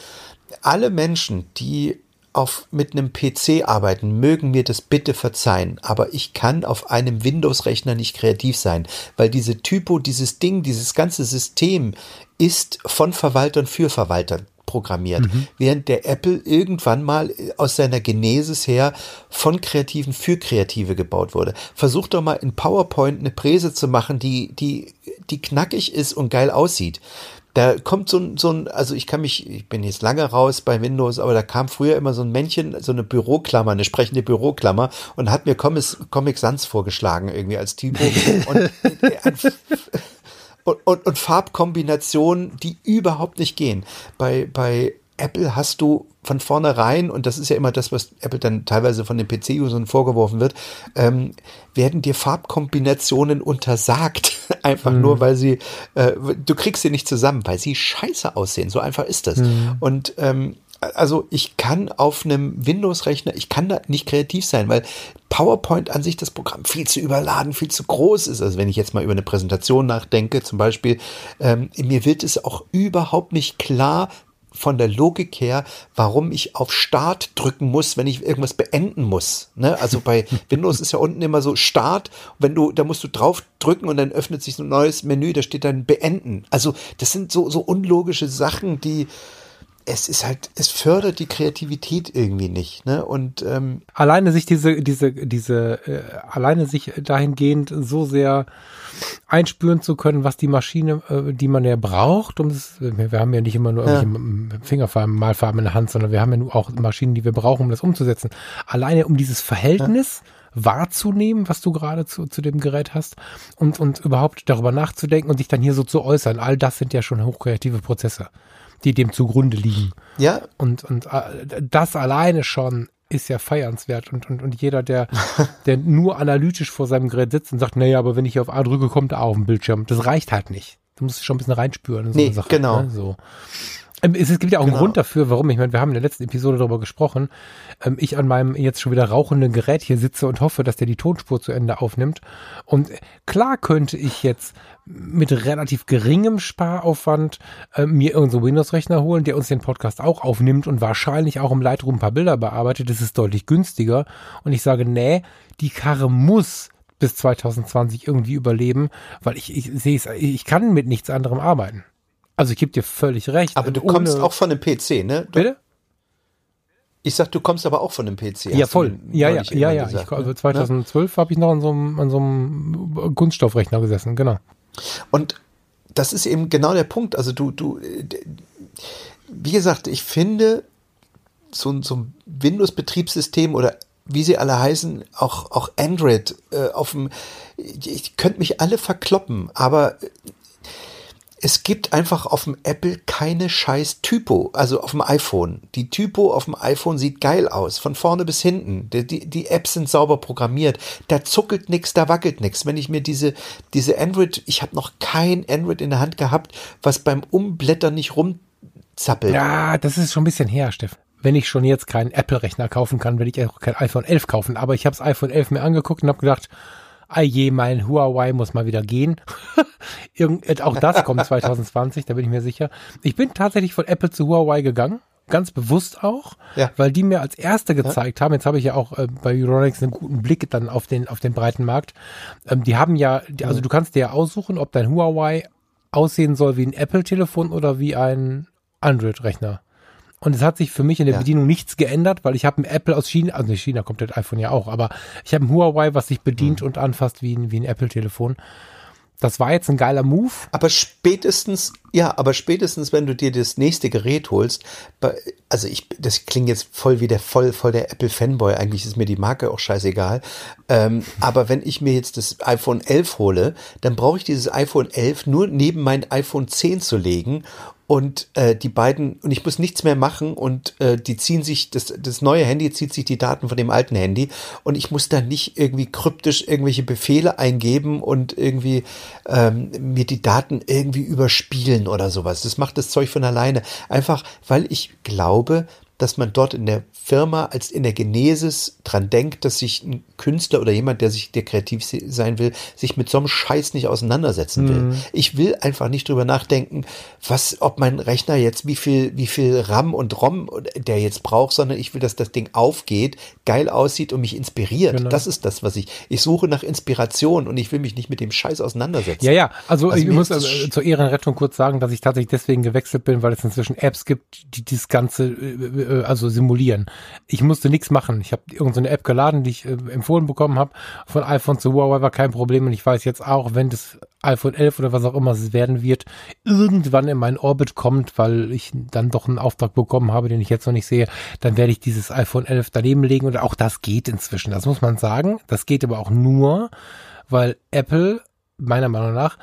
[SPEAKER 3] Alle Menschen, die auf, mit einem PC arbeiten, mögen mir das bitte verzeihen, aber ich kann auf einem Windows-Rechner nicht kreativ sein, weil diese Typo, dieses Ding, dieses ganze System ist von Verwaltern für Verwalter programmiert, mhm. während der Apple irgendwann mal aus seiner Genesis her von Kreativen für Kreative gebaut wurde. Versuch doch mal in PowerPoint eine Präse zu machen, die, die, die knackig ist und geil aussieht. Da kommt so ein, so ein, also ich kann mich, ich bin jetzt lange raus bei Windows, aber da kam früher immer so ein Männchen, so eine Büroklammer, eine sprechende Büroklammer und hat mir Comics, Comic Sans vorgeschlagen irgendwie als Typo. und, und, und, und Farbkombinationen, die überhaupt nicht gehen. Bei, bei Apple hast du von vornherein, und das ist ja immer das, was Apple dann teilweise von den PC-Usern vorgeworfen wird, ähm, werden dir Farbkombinationen untersagt. einfach mhm. nur, weil sie, äh, du kriegst sie nicht zusammen, weil sie scheiße aussehen. So einfach ist das. Mhm. Und ähm, also ich kann auf einem Windows-Rechner, ich kann da nicht kreativ sein, weil PowerPoint an sich das Programm viel zu überladen, viel zu groß ist. Also wenn ich jetzt mal über eine Präsentation nachdenke, zum Beispiel, ähm, mir wird es auch überhaupt nicht klar, von der Logik her, warum ich auf Start drücken muss, wenn ich irgendwas beenden muss. Ne? Also bei Windows ist ja unten immer so Start, wenn du, da musst du drauf drücken und dann öffnet sich so ein neues Menü, da steht dann Beenden. Also das sind so, so unlogische Sachen, die, es ist halt, es fördert die Kreativität irgendwie nicht, ne? Und ähm,
[SPEAKER 2] alleine sich diese, diese, diese, äh, alleine sich dahingehend so sehr einspüren zu können, was die Maschine, äh, die man ja braucht, um das, wir haben ja nicht immer nur ja. irgendwelche Fingerfarben, Malfarben in der Hand, sondern wir haben ja auch Maschinen, die wir brauchen, um das umzusetzen. Alleine um dieses Verhältnis ja wahrzunehmen, was du gerade zu, zu dem Gerät hast und, und überhaupt darüber nachzudenken und dich dann hier so zu äußern. All das sind ja schon hochkreative Prozesse die dem zugrunde liegen.
[SPEAKER 3] Ja.
[SPEAKER 2] Und, und äh, das alleine schon ist ja feiernswert und, und, und jeder, der, der nur analytisch vor seinem Gerät sitzt und sagt, naja, aber wenn ich auf A drücke, kommt A auf dem Bildschirm. Das reicht halt nicht. Du musst schon ein bisschen reinspüren.
[SPEAKER 3] So nee, Sache, genau.
[SPEAKER 2] Ne? So. Ähm, es, gibt ja auch genau. einen Grund dafür, warum. Ich meine, wir haben in der letzten Episode darüber gesprochen. Ähm, ich an meinem jetzt schon wieder rauchenden Gerät hier sitze und hoffe, dass der die Tonspur zu Ende aufnimmt. Und klar könnte ich jetzt mit relativ geringem Sparaufwand äh, mir irgendeinen Windows-Rechner holen, der uns den Podcast auch aufnimmt und wahrscheinlich auch im Lightroom ein paar Bilder bearbeitet. Das ist deutlich günstiger. Und ich sage, nee, die Karre muss bis 2020 irgendwie überleben, weil ich, ich sehe es, ich kann mit nichts anderem arbeiten. Also ich gebe dir völlig recht.
[SPEAKER 3] Aber du kommst auch von dem PC, ne?
[SPEAKER 2] Du, Bitte?
[SPEAKER 3] Ich sag, du kommst aber auch von dem PC.
[SPEAKER 2] Ja, voll. Ja, ja, ja, ja. Gesagt, ich, also 2012 ne? habe ich noch an so, einem, an so einem Kunststoffrechner gesessen, genau.
[SPEAKER 3] Und das ist eben genau der Punkt. Also du, du, wie gesagt, ich finde, so, so ein Windows-Betriebssystem oder wie sie alle heißen, auch, auch Android äh, auf dem, ich könnte mich alle verkloppen, aber es gibt einfach auf dem Apple keine scheiß Typo, also auf dem iPhone. Die Typo auf dem iPhone sieht geil aus, von vorne bis hinten. Die, die, die Apps sind sauber programmiert. Da zuckelt nix, da wackelt nix. Wenn ich mir diese, diese Android, ich habe noch kein Android in der Hand gehabt, was beim Umblättern nicht rumzappelt.
[SPEAKER 2] Ja, das ist schon ein bisschen her, Steff. Wenn ich schon jetzt keinen Apple-Rechner kaufen kann, werde ich auch kein iPhone 11 kaufen. Aber ich habe das iPhone 11 mir angeguckt und habe gedacht, ah je, mein Huawei muss mal wieder gehen. Irgend, äh, auch das kommt 2020, da bin ich mir sicher. Ich bin tatsächlich von Apple zu Huawei gegangen. Ganz bewusst auch, ja. weil die mir als erste gezeigt ja. haben, jetzt habe ich ja auch äh, bei Euronics einen guten Blick dann auf den, auf den breiten Markt. Ähm, die haben ja, die, also mhm. du kannst dir ja aussuchen, ob dein Huawei aussehen soll wie ein Apple-Telefon oder wie ein Android-Rechner. Und es hat sich für mich in der ja. Bedienung nichts geändert, weil ich habe ein Apple aus China, also nicht China kommt das iPhone ja auch, aber ich habe ein Huawei, was sich bedient mhm. und anfasst wie ein, wie ein Apple-Telefon. Das war jetzt ein geiler Move.
[SPEAKER 3] Aber spätestens, ja, aber spätestens, wenn du dir das nächste Gerät holst, also ich, das klingt jetzt voll wie der voll, voll der Apple-Fanboy, eigentlich ist mir die Marke auch scheißegal. Ähm, aber wenn ich mir jetzt das iPhone 11 hole, dann brauche ich dieses iPhone 11 nur neben mein iPhone 10 zu legen und äh, die beiden und ich muss nichts mehr machen und äh, die ziehen sich das das neue Handy zieht sich die Daten von dem alten Handy und ich muss da nicht irgendwie kryptisch irgendwelche Befehle eingeben und irgendwie ähm, mir die Daten irgendwie überspielen oder sowas. Das macht das Zeug von alleine einfach, weil ich glaube, dass man dort in der Firma als in der Genesis dran denkt, dass sich ein Künstler oder jemand, der sich, der kreativ sein will, sich mit so einem Scheiß nicht auseinandersetzen will. Mhm. Ich will einfach nicht drüber nachdenken, was, ob mein Rechner jetzt wie viel, wie viel RAM und ROM der jetzt braucht, sondern ich will, dass das Ding aufgeht, geil aussieht und mich inspiriert. Genau. Das ist das, was ich, ich suche nach Inspiration und ich will mich nicht mit dem Scheiß auseinandersetzen.
[SPEAKER 2] Ja, ja, also, also ich muss also, zur Ehrenrettung kurz sagen, dass ich tatsächlich deswegen gewechselt bin, weil es inzwischen Apps gibt, die dieses ganze äh, also simulieren. Ich musste nichts machen. Ich habe irgendeine App geladen, die ich äh, empfohlen bekommen habe. Von iPhone zu Huawei war kein Problem. Und ich weiß jetzt auch, wenn das iPhone 11 oder was auch immer es werden wird, irgendwann in meinen Orbit kommt, weil ich dann doch einen Auftrag bekommen habe, den ich jetzt noch nicht sehe, dann werde ich dieses iPhone 11 daneben legen. Und auch das geht inzwischen. Das muss man sagen. Das geht aber auch nur, weil Apple meiner Meinung nach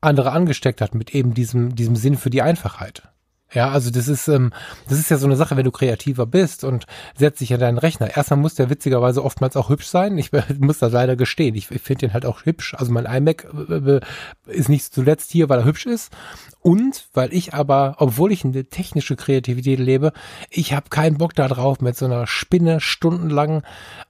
[SPEAKER 2] andere angesteckt hat mit eben diesem, diesem Sinn für die Einfachheit. Ja, also das ist, ähm, das ist ja so eine Sache, wenn du kreativer bist und setzt dich an deinen Rechner. Erstmal muss der witzigerweise oftmals auch hübsch sein. Ich muss das leider gestehen. Ich, ich finde den halt auch hübsch. Also mein iMac äh, ist nicht zuletzt hier, weil er hübsch ist. Und weil ich aber, obwohl ich eine technische Kreativität lebe, ich habe keinen Bock darauf, mit so einer Spinne stundenlang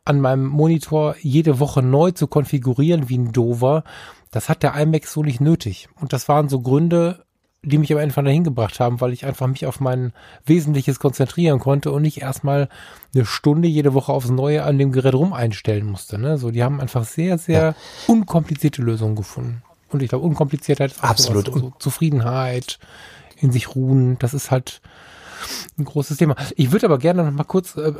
[SPEAKER 2] an meinem Monitor jede Woche neu zu konfigurieren wie ein Dover. Das hat der iMac so nicht nötig. Und das waren so Gründe, die mich aber einfach dahin gebracht haben, weil ich einfach mich auf mein Wesentliches konzentrieren konnte und nicht erstmal eine Stunde jede Woche aufs Neue an dem Gerät rum einstellen musste. Ne? So, die haben einfach sehr, sehr ja. unkomplizierte Lösungen gefunden. Und ich glaube, Unkompliziertheit ist
[SPEAKER 3] absolut
[SPEAKER 2] so, Zufriedenheit, in sich ruhen, das ist halt ein großes Thema. Ich würde aber gerne noch mal kurz äh,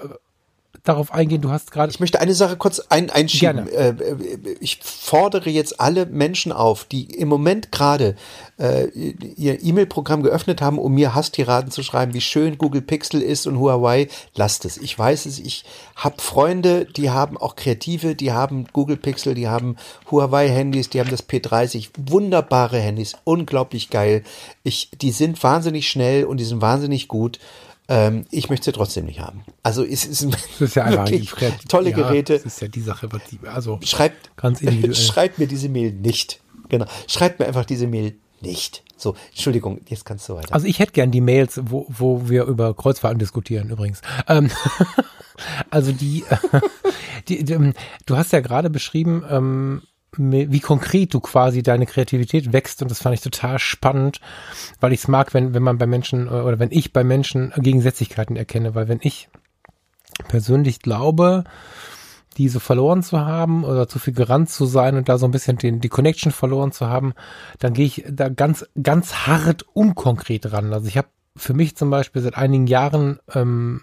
[SPEAKER 2] darauf eingehen. Du hast gerade.
[SPEAKER 3] Ich möchte eine Sache kurz ein, einschieben. Gerne. Äh, ich fordere jetzt alle Menschen auf, die im Moment gerade äh, ihr E-Mail-Programm geöffnet haben, um mir Hasstiraden zu schreiben, wie schön Google Pixel ist und Huawei. Lasst es. Ich weiß es. Ich habe Freunde, die haben auch Kreative, die haben Google Pixel, die haben Huawei-Handys, die haben das P30. Wunderbare Handys. Unglaublich geil. Ich, die sind wahnsinnig schnell und die sind wahnsinnig gut. Ähm, ich möchte sie trotzdem nicht haben. Also es ist, das ist ja wirklich tolle ja, Geräte. Das
[SPEAKER 2] ist ja die Sache, also
[SPEAKER 3] schreibt, ganz individuell. schreibt mir diese Mail nicht. Genau. Schreibt mir einfach diese Mail nicht. So, Entschuldigung, jetzt kannst du weiter.
[SPEAKER 2] Also ich hätte gern die Mails, wo, wo wir über Kreuzfahrten diskutieren übrigens. Ähm, also die, die, die, du hast ja gerade beschrieben, ähm, wie konkret du quasi deine Kreativität wächst und das fand ich total spannend, weil ich es mag, wenn, wenn man bei Menschen äh, oder wenn ich bei Menschen Gegensätzlichkeiten erkenne, weil wenn ich persönlich glaube, diese verloren zu haben oder zu viel gerannt zu sein und da so ein bisschen den, die Connection verloren zu haben, dann gehe ich da ganz, ganz hart unkonkret ran. Also ich habe für mich zum Beispiel seit einigen Jahren ähm,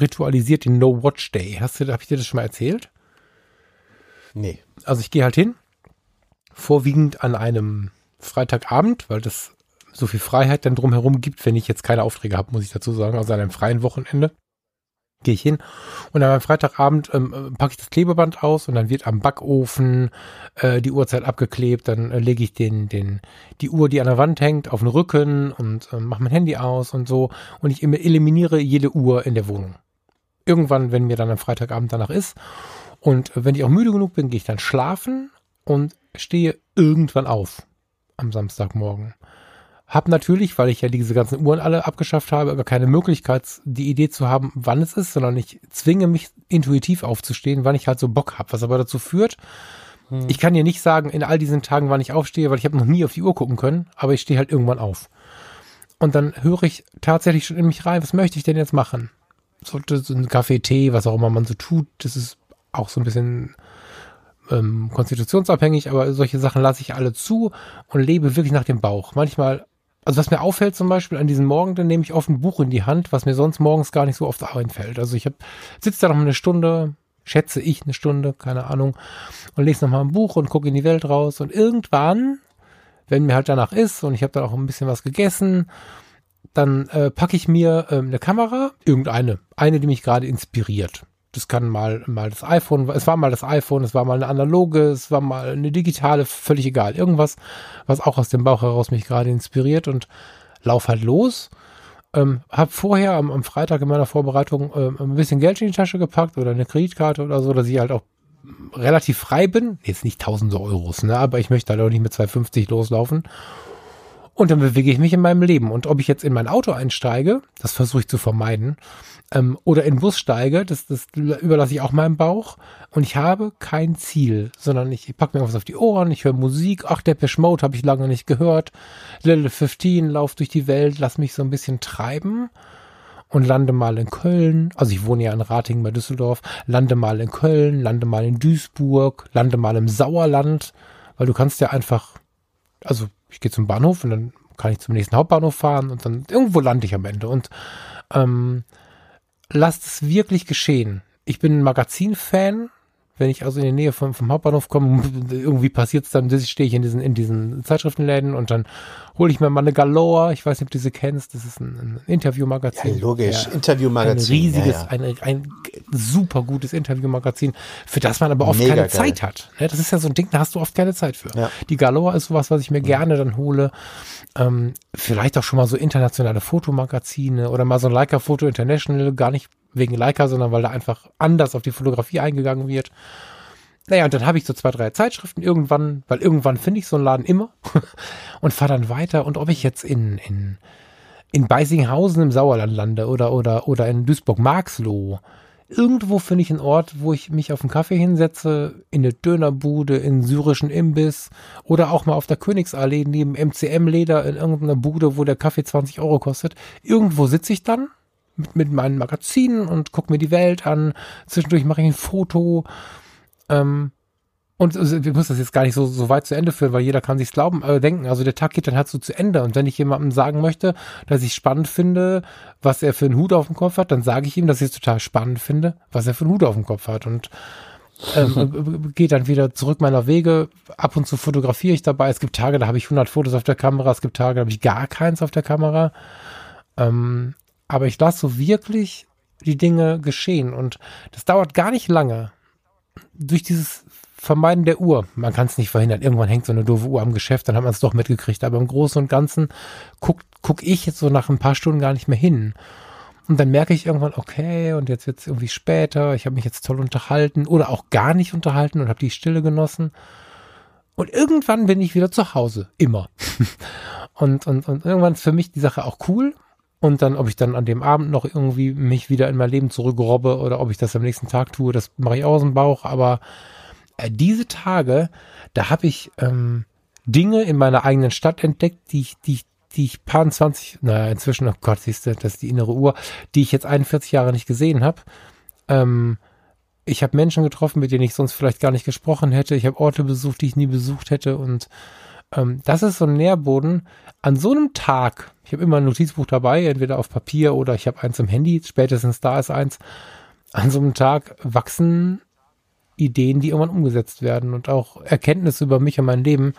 [SPEAKER 2] ritualisiert den No Watch Day. Hast du, habe ich dir das schon mal erzählt?
[SPEAKER 3] Nee.
[SPEAKER 2] Also ich gehe halt hin, vorwiegend an einem Freitagabend, weil das so viel Freiheit dann drumherum gibt, wenn ich jetzt keine Aufträge habe, muss ich dazu sagen, also an einem freien Wochenende. gehe ich hin und am Freitagabend ähm, packe ich das Klebeband aus und dann wird am Backofen äh, die Uhrzeit abgeklebt, dann äh, lege ich den, den, die Uhr, die an der Wand hängt, auf den Rücken und äh, mache mein Handy aus und so und ich eliminiere jede Uhr in der Wohnung. Irgendwann, wenn mir dann am Freitagabend danach ist und wenn ich auch müde genug bin, gehe ich dann schlafen und stehe irgendwann auf am Samstagmorgen. Hab natürlich, weil ich ja diese ganzen Uhren alle abgeschafft habe, aber keine Möglichkeit, die Idee zu haben, wann es ist, sondern ich zwinge mich intuitiv aufzustehen, wann ich halt so Bock habe. Was aber dazu führt, hm. ich kann dir nicht sagen, in all diesen Tagen, wann ich aufstehe, weil ich habe noch nie auf die Uhr gucken können, aber ich stehe halt irgendwann auf. Und dann höre ich tatsächlich schon in mich rein, was möchte ich denn jetzt machen? So, so ein Kaffee, Tee, was auch immer man so tut, das ist auch so ein bisschen ähm, konstitutionsabhängig, aber solche Sachen lasse ich alle zu und lebe wirklich nach dem Bauch. Manchmal also was mir auffällt zum Beispiel an diesen Morgen, dann nehme ich oft ein Buch in die Hand, was mir sonst morgens gar nicht so oft einfällt. Also ich sitze da noch eine Stunde, schätze ich eine Stunde, keine Ahnung, und lese noch mal ein Buch und gucke in die Welt raus. Und irgendwann, wenn mir halt danach ist und ich habe dann auch ein bisschen was gegessen, dann äh, packe ich mir äh, eine Kamera, irgendeine, eine, die mich gerade inspiriert das kann mal, mal das iPhone, es war mal das iPhone, es war mal eine analoge, es war mal eine digitale, völlig egal. Irgendwas, was auch aus dem Bauch heraus mich gerade inspiriert und lauf halt los. Ähm, hab vorher am, am Freitag in meiner Vorbereitung ähm, ein bisschen Geld in die Tasche gepackt oder eine Kreditkarte oder so, dass ich halt auch relativ frei bin. Jetzt nicht tausende Euros, ne, aber ich möchte halt auch nicht mit 250 loslaufen. Und dann bewege ich mich in meinem Leben. Und ob ich jetzt in mein Auto einsteige, das versuche ich zu vermeiden, ähm, oder in Bus steige, das, das überlasse ich auch meinem Bauch. Und ich habe kein Ziel, sondern ich packe mir was auf die Ohren, ich höre Musik. Ach, der Mode habe ich lange nicht gehört. Little 15, lauf durch die Welt, lass mich so ein bisschen treiben und lande mal in Köln. Also ich wohne ja in Ratingen bei Düsseldorf. Lande mal in Köln, lande mal in Duisburg, lande mal im Sauerland, weil du kannst ja einfach, also ich gehe zum Bahnhof und dann kann ich zum nächsten Hauptbahnhof fahren und dann irgendwo lande ich am Ende. Und ähm, lasst es wirklich geschehen. Ich bin ein Magazin-Fan. Wenn ich also in die Nähe vom, vom Hauptbahnhof komme, irgendwie passiert es dann, stehe ich in diesen, in diesen Zeitschriftenläden und dann hole ich mir mal eine Galore. Ich weiß nicht, ob du sie kennst. Das ist ein, ein Interviewmagazin.
[SPEAKER 3] Ja, logisch. Ja, Interviewmagazin.
[SPEAKER 2] Ein riesiges, ja, Ein, ein super gutes Interviewmagazin, für das man aber oft Mega keine geil. Zeit hat. Das ist ja so ein Ding, da hast du oft keine Zeit für. Ja. Die Galore ist sowas, was ich mir gerne dann hole. Ähm, vielleicht auch schon mal so internationale Fotomagazine oder mal so ein Leica Photo International, gar nicht wegen Leica, sondern weil da einfach anders auf die Fotografie eingegangen wird. Naja, und dann habe ich so zwei, drei Zeitschriften irgendwann, weil irgendwann finde ich so einen Laden immer und fahre dann weiter. Und ob ich jetzt in, in, in Beisinghausen im Sauerland lande oder, oder, oder in Duisburg-Marxloh, irgendwo finde ich einen Ort, wo ich mich auf einen Kaffee hinsetze, in eine Dönerbude, in einen syrischen Imbiss oder auch mal auf der Königsallee neben MCM-Leder in irgendeiner Bude, wo der Kaffee 20 Euro kostet. Irgendwo sitze ich dann mit, mit meinen Magazinen und gucke mir die Welt an. Zwischendurch mache ich ein Foto. Ähm, und wir müssen das jetzt gar nicht so, so weit zu Ende führen, weil jeder kann sich's glauben, äh, denken. Also der Tag geht dann halt so zu Ende. Und wenn ich jemandem sagen möchte, dass ich spannend finde, was er für einen Hut auf dem Kopf hat, dann sage ich ihm, dass ich es total spannend finde, was er für einen Hut auf dem Kopf hat. Und ähm, geht dann wieder zurück meiner Wege. Ab und zu fotografiere ich dabei. Es gibt Tage, da habe ich 100 Fotos auf der Kamera. Es gibt Tage, da habe ich gar keins auf der Kamera. Ähm, aber ich lasse so wirklich die Dinge geschehen. Und das dauert gar nicht lange. Durch dieses Vermeiden der Uhr. Man kann es nicht verhindern. Irgendwann hängt so eine doofe Uhr am Geschäft, dann hat man es doch mitgekriegt. Aber im Großen und Ganzen guck, guck ich jetzt so nach ein paar Stunden gar nicht mehr hin. Und dann merke ich irgendwann, okay, und jetzt wird es irgendwie später, ich habe mich jetzt toll unterhalten oder auch gar nicht unterhalten und habe die Stille genossen. Und irgendwann bin ich wieder zu Hause. Immer. und, und, und irgendwann ist für mich die Sache auch cool. Und dann, ob ich dann an dem Abend noch irgendwie mich wieder in mein Leben zurückrobbe oder ob ich das am nächsten Tag tue, das mache ich aus dem Bauch. Aber äh, diese Tage, da habe ich ähm, Dinge in meiner eigenen Stadt entdeckt, die ich, die ich, die ich paar 20, naja, inzwischen, oh Gott, siehst du, das ist die innere Uhr, die ich jetzt 41 Jahre nicht gesehen habe. Ähm, ich habe Menschen getroffen, mit denen ich sonst vielleicht gar nicht gesprochen hätte. Ich habe Orte besucht, die ich nie besucht hätte. Und ähm, das ist so ein Nährboden. An so einem Tag, ich habe immer ein Notizbuch dabei, entweder auf Papier oder ich habe eins im Handy, spätestens da ist eins. An so einem Tag wachsen Ideen, die irgendwann umgesetzt werden und auch Erkenntnisse über mich und mein Leben.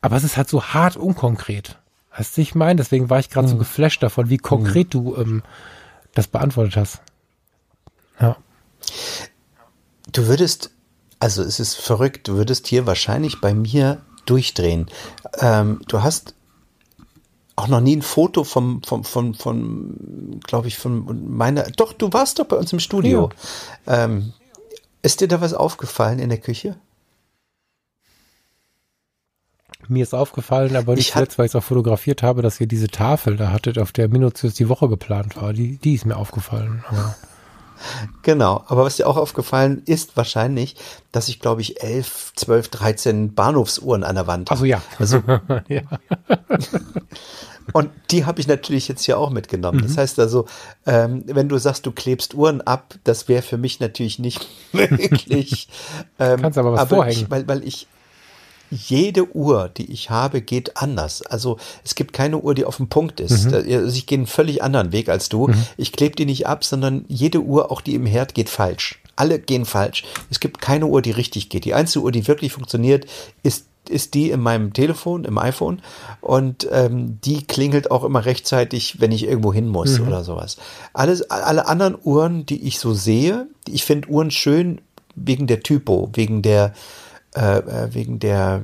[SPEAKER 2] Aber es ist halt so hart unkonkret. Weißt du, ich meine? Deswegen war ich gerade mhm. so geflasht davon, wie konkret mhm. du ähm, das beantwortet hast. Ja.
[SPEAKER 3] Du würdest, also es ist verrückt, du würdest hier wahrscheinlich bei mir durchdrehen. Ähm, du hast auch noch nie ein Foto vom, vom, von, von, glaube ich, von meiner. Doch, du warst doch bei uns im Studio. Ja. Ähm, ist dir da was aufgefallen in der Küche?
[SPEAKER 2] Mir ist aufgefallen, aber nicht jetzt, weil ich es auch fotografiert habe, dass ihr diese Tafel da hattet, auf der Minutius die Woche geplant war. Die, die ist mir aufgefallen. Aber
[SPEAKER 3] Genau, aber was dir auch aufgefallen ist wahrscheinlich, dass ich glaube ich 11, 12, 13 Bahnhofsuhren an der Wand
[SPEAKER 2] habe. Also ja. Also, ja.
[SPEAKER 3] Und die habe ich natürlich jetzt hier auch mitgenommen. Mhm. Das heißt also, ähm, wenn du sagst, du klebst Uhren ab, das wäre für mich natürlich nicht möglich.
[SPEAKER 2] ähm, Kannst aber was aber vorhängen.
[SPEAKER 3] Ich, weil, weil ich jede Uhr, die ich habe, geht anders. Also es gibt keine Uhr, die auf dem Punkt ist. Mhm. Also ich gehe einen völlig anderen Weg als du. Mhm. Ich klebe die nicht ab, sondern jede Uhr, auch die im Herd, geht falsch. Alle gehen falsch. Es gibt keine Uhr, die richtig geht. Die einzige Uhr, die wirklich funktioniert, ist ist die in meinem Telefon, im iPhone und ähm, die klingelt auch immer rechtzeitig, wenn ich irgendwo hin muss mhm. oder sowas. Alles, alle anderen Uhren, die ich so sehe, ich finde Uhren schön wegen der Typo, wegen der äh, äh, wegen der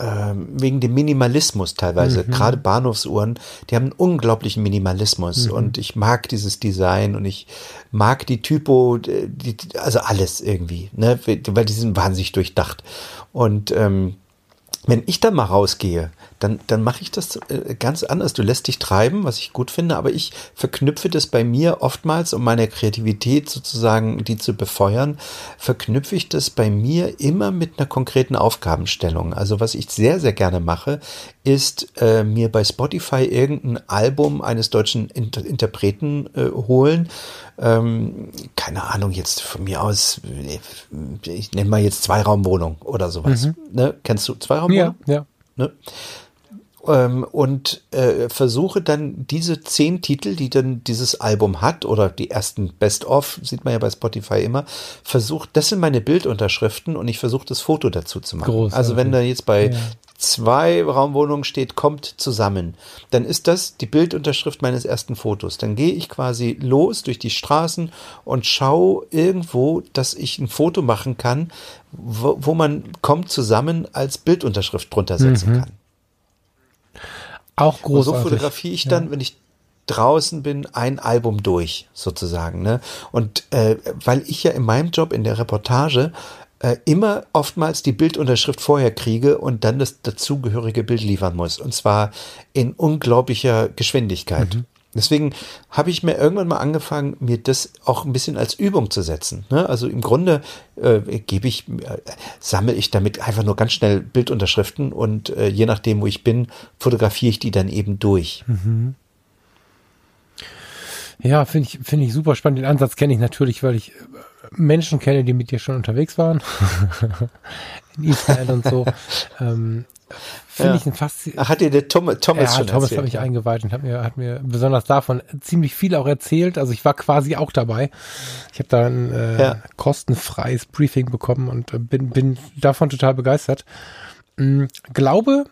[SPEAKER 3] äh, wegen dem Minimalismus teilweise. Mhm. Gerade Bahnhofsuhren, die haben einen unglaublichen Minimalismus mhm. und ich mag dieses Design und ich mag die Typo, die, also alles irgendwie, ne, weil die sind wahnsinnig durchdacht. Und ähm, wenn ich dann mal rausgehe, dann, dann mache ich das äh, ganz anders. Du lässt dich treiben, was ich gut finde, aber ich verknüpfe das bei mir oftmals, um meine Kreativität sozusagen, die zu befeuern, verknüpfe ich das bei mir immer mit einer konkreten Aufgabenstellung. Also was ich sehr, sehr gerne mache, ist äh, mir bei Spotify irgendein Album eines deutschen Inter Interpreten äh, holen. Ähm, keine Ahnung, jetzt von mir aus, ich nenne mal jetzt Zweiraumwohnung oder sowas. Mhm. Ne? Kennst du Zweiraumwohnung?
[SPEAKER 2] Ja, ja.
[SPEAKER 3] Ne? Ähm, und äh, versuche dann diese zehn Titel, die dann dieses Album hat, oder die ersten Best-of, sieht man ja bei Spotify immer, versucht, das sind meine Bildunterschriften und ich versuche das Foto dazu zu machen. Großartig. Also wenn da jetzt bei ja zwei Raumwohnungen steht, kommt zusammen, dann ist das die Bildunterschrift meines ersten Fotos. Dann gehe ich quasi los durch die Straßen und schaue irgendwo, dass ich ein Foto machen kann, wo, wo man kommt zusammen als Bildunterschrift drunter setzen mhm. kann.
[SPEAKER 2] Auch großartig.
[SPEAKER 3] Und so fotografiere ich dann, ja. wenn ich draußen bin, ein Album durch, sozusagen. Ne? Und äh, weil ich ja in meinem Job in der Reportage äh, immer oftmals die Bildunterschrift vorher kriege und dann das dazugehörige Bild liefern muss. Und zwar in unglaublicher Geschwindigkeit. Mhm. Deswegen habe ich mir irgendwann mal angefangen, mir das auch ein bisschen als Übung zu setzen. Ne? Also im Grunde äh, gebe ich, äh, sammle ich damit einfach nur ganz schnell Bildunterschriften und äh, je nachdem, wo ich bin, fotografiere ich die dann eben durch. Mhm.
[SPEAKER 2] Ja, finde ich, finde ich super spannend. Den Ansatz kenne ich natürlich, weil ich äh, Menschen kenne, die mit dir schon unterwegs waren. in Israel und so. ähm, Finde ja. ich ein.
[SPEAKER 3] Ach, hat dir der Tom, Thomas ja,
[SPEAKER 2] schon Thomas habe ich eingeweiht und hat mir, hat mir besonders davon ziemlich viel auch erzählt. Also ich war quasi auch dabei. Ich habe da ein äh, ja. kostenfreies Briefing bekommen und äh, bin, bin davon total begeistert. Ähm, glaube,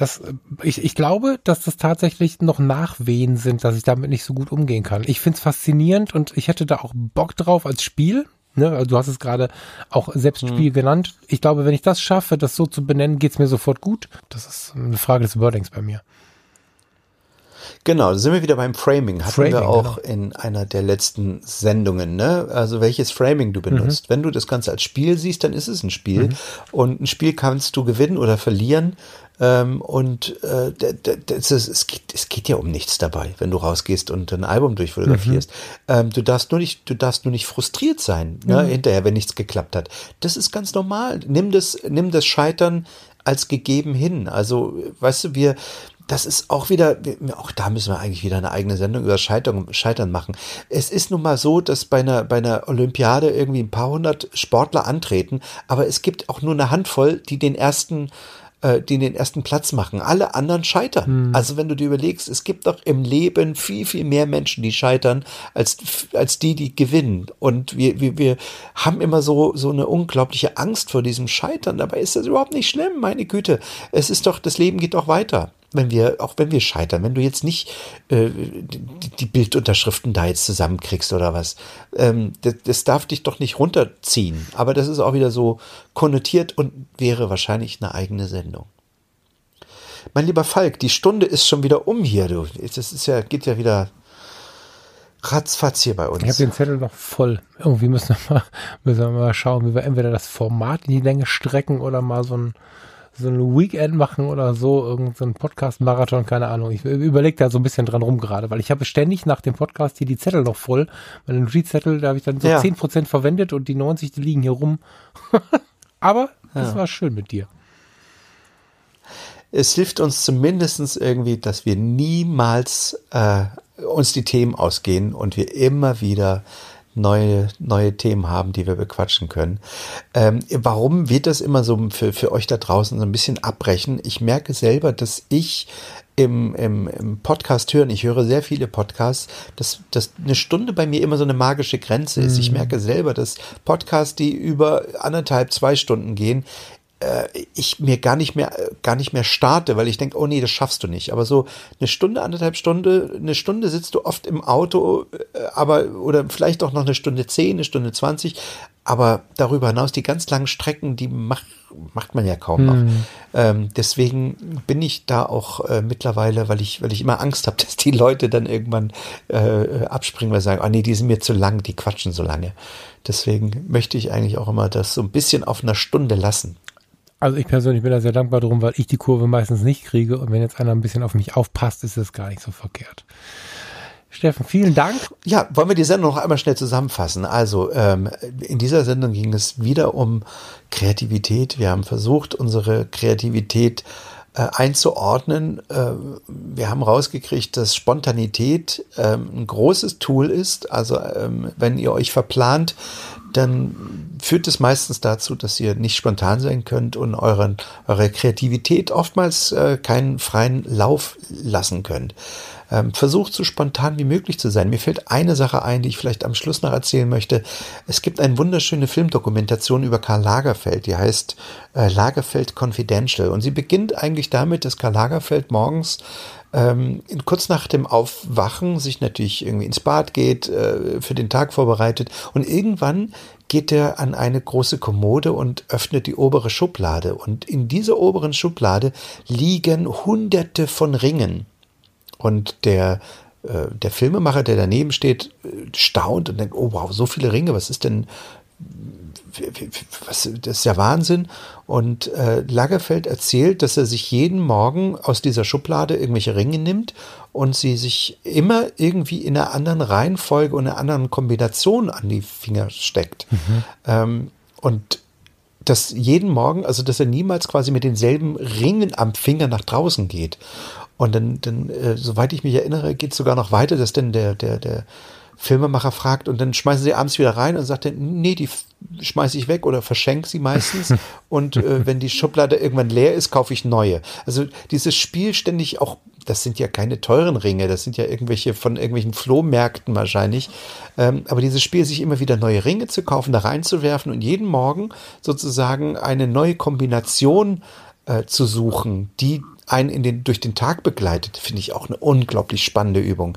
[SPEAKER 2] dass ich, ich glaube, dass das tatsächlich noch Nachwehen sind, dass ich damit nicht so gut umgehen kann. Ich finde es faszinierend und ich hätte da auch Bock drauf als Spiel. Ne? Also du hast es gerade auch selbst Spiel hm. genannt. Ich glaube, wenn ich das schaffe, das so zu benennen, geht es mir sofort gut. Das ist eine Frage des Wordings bei mir.
[SPEAKER 3] Genau, da sind wir wieder beim Framing. Hatten Framing, wir auch genau. in einer der letzten Sendungen, ne? Also welches Framing du benutzt. Mhm. Wenn du das Ganze als Spiel siehst, dann ist es ein Spiel. Mhm. Und ein Spiel kannst du gewinnen oder verlieren. Ähm, und äh, das ist, es, geht, es geht ja um nichts dabei, wenn du rausgehst und ein Album durchfotografierst. Mhm. Ähm, du darfst nur nicht, du darfst nur nicht frustriert sein, ne, mhm. hinterher, wenn nichts geklappt hat. Das ist ganz normal. Nimm das, nimm das Scheitern als gegeben hin. Also, weißt du, wir, das ist auch wieder, auch da müssen wir eigentlich wieder eine eigene Sendung über Scheitern, Scheitern machen. Es ist nun mal so, dass bei einer, bei einer Olympiade irgendwie ein paar hundert Sportler antreten, aber es gibt auch nur eine Handvoll, die den ersten äh, die den ersten Platz machen. Alle anderen scheitern. Hm. Also wenn du dir überlegst, es gibt doch im Leben viel, viel mehr Menschen, die scheitern, als, als die, die gewinnen. Und wir, wir, wir haben immer so, so eine unglaubliche Angst vor diesem Scheitern. Dabei ist das überhaupt nicht schlimm, meine Güte. Es ist doch, das Leben geht doch weiter. Wenn wir, auch wenn wir scheitern, wenn du jetzt nicht äh, die, die Bildunterschriften da jetzt zusammenkriegst oder was, ähm, das, das darf dich doch nicht runterziehen. Aber das ist auch wieder so konnotiert und wäre wahrscheinlich eine eigene Sendung. Mein lieber Falk, die Stunde ist schon wieder um hier, du. Das ist ja, geht ja wieder ratzfatz hier bei uns.
[SPEAKER 2] Ich habe den Zettel noch voll. Irgendwie müssen wir, mal, müssen wir mal schauen, wie wir entweder das Format in die Länge strecken oder mal so ein, so ein Weekend machen oder so, irgendein so Podcast-Marathon, keine Ahnung. Ich überlege da so ein bisschen dran rum gerade, weil ich habe ständig nach dem Podcast hier die Zettel noch voll. Meine Notizzettel, da habe ich dann so ja. 10% verwendet und die 90, die liegen hier rum. Aber ja. das war schön mit dir
[SPEAKER 3] es hilft uns zumindestens irgendwie, dass wir niemals äh, uns die Themen ausgehen und wir immer wieder neue, neue Themen haben, die wir bequatschen können. Ähm, warum wird das immer so für, für euch da draußen so ein bisschen abbrechen? Ich merke selber, dass ich im, im, im Podcast hören, ich höre sehr viele Podcasts, dass, dass eine Stunde bei mir immer so eine magische Grenze ist. Ich mhm. merke selber, dass Podcasts, die über anderthalb, zwei Stunden gehen, ich mir gar nicht mehr gar nicht mehr starte, weil ich denke, oh nee, das schaffst du nicht. Aber so eine Stunde, anderthalb Stunde, eine Stunde sitzt du oft im Auto, äh, aber oder vielleicht auch noch eine Stunde zehn, eine Stunde zwanzig. Aber darüber hinaus die ganz langen Strecken, die macht macht man ja kaum noch. Hm. Ähm, deswegen bin ich da auch äh, mittlerweile, weil ich weil ich immer Angst habe, dass die Leute dann irgendwann äh, abspringen, weil sie sagen, oh nee, die sind mir zu lang, die quatschen so lange. Deswegen möchte ich eigentlich auch immer das so ein bisschen auf einer Stunde lassen.
[SPEAKER 2] Also ich persönlich bin da sehr dankbar drum, weil ich die Kurve meistens nicht kriege und wenn jetzt einer ein bisschen auf mich aufpasst, ist das gar nicht so verkehrt. Steffen, vielen Dank.
[SPEAKER 3] Ja, wollen wir die Sendung noch einmal schnell zusammenfassen? Also ähm, in dieser Sendung ging es wieder um Kreativität. Wir haben versucht, unsere Kreativität äh, einzuordnen. Äh, wir haben rausgekriegt, dass Spontanität äh, ein großes Tool ist. Also ähm, wenn ihr euch verplant, dann führt es meistens dazu, dass ihr nicht spontan sein könnt und euren, eure Kreativität oftmals äh, keinen freien Lauf lassen könnt. Ähm, versucht so spontan wie möglich zu sein. Mir fällt eine Sache ein, die ich vielleicht am Schluss noch erzählen möchte. Es gibt eine wunderschöne Filmdokumentation über Karl Lagerfeld, die heißt äh, Lagerfeld Confidential. Und sie beginnt eigentlich damit, dass Karl Lagerfeld morgens ähm, kurz nach dem Aufwachen sich natürlich irgendwie ins Bad geht, äh, für den Tag vorbereitet und irgendwann geht er an eine große Kommode und öffnet die obere Schublade und in dieser oberen Schublade liegen hunderte von Ringen und der äh, der Filmemacher, der daneben steht, staunt und denkt, oh wow, so viele Ringe, was ist denn was, das ist ja Wahnsinn. Und äh, Lagerfeld erzählt, dass er sich jeden Morgen aus dieser Schublade irgendwelche Ringe nimmt und sie sich immer irgendwie in einer anderen Reihenfolge und einer anderen Kombination an die Finger steckt. Mhm. Ähm, und dass jeden Morgen, also dass er niemals quasi mit denselben Ringen am Finger nach draußen geht. Und dann, dann äh, soweit ich mich erinnere, geht es sogar noch weiter, dass denn der, der, der Filmemacher fragt und dann schmeißen sie abends wieder rein und sagt dann, nee, die schmeiße ich weg oder verschenke sie meistens und äh, wenn die Schublade irgendwann leer ist, kaufe ich neue. Also dieses Spiel ständig auch, das sind ja keine teuren Ringe, das sind ja irgendwelche von irgendwelchen Flohmärkten wahrscheinlich, ähm, aber dieses Spiel, sich immer wieder neue Ringe zu kaufen, da reinzuwerfen und jeden Morgen sozusagen eine neue Kombination äh, zu suchen, die einen in den, durch den Tag begleitet, finde ich auch eine unglaublich spannende Übung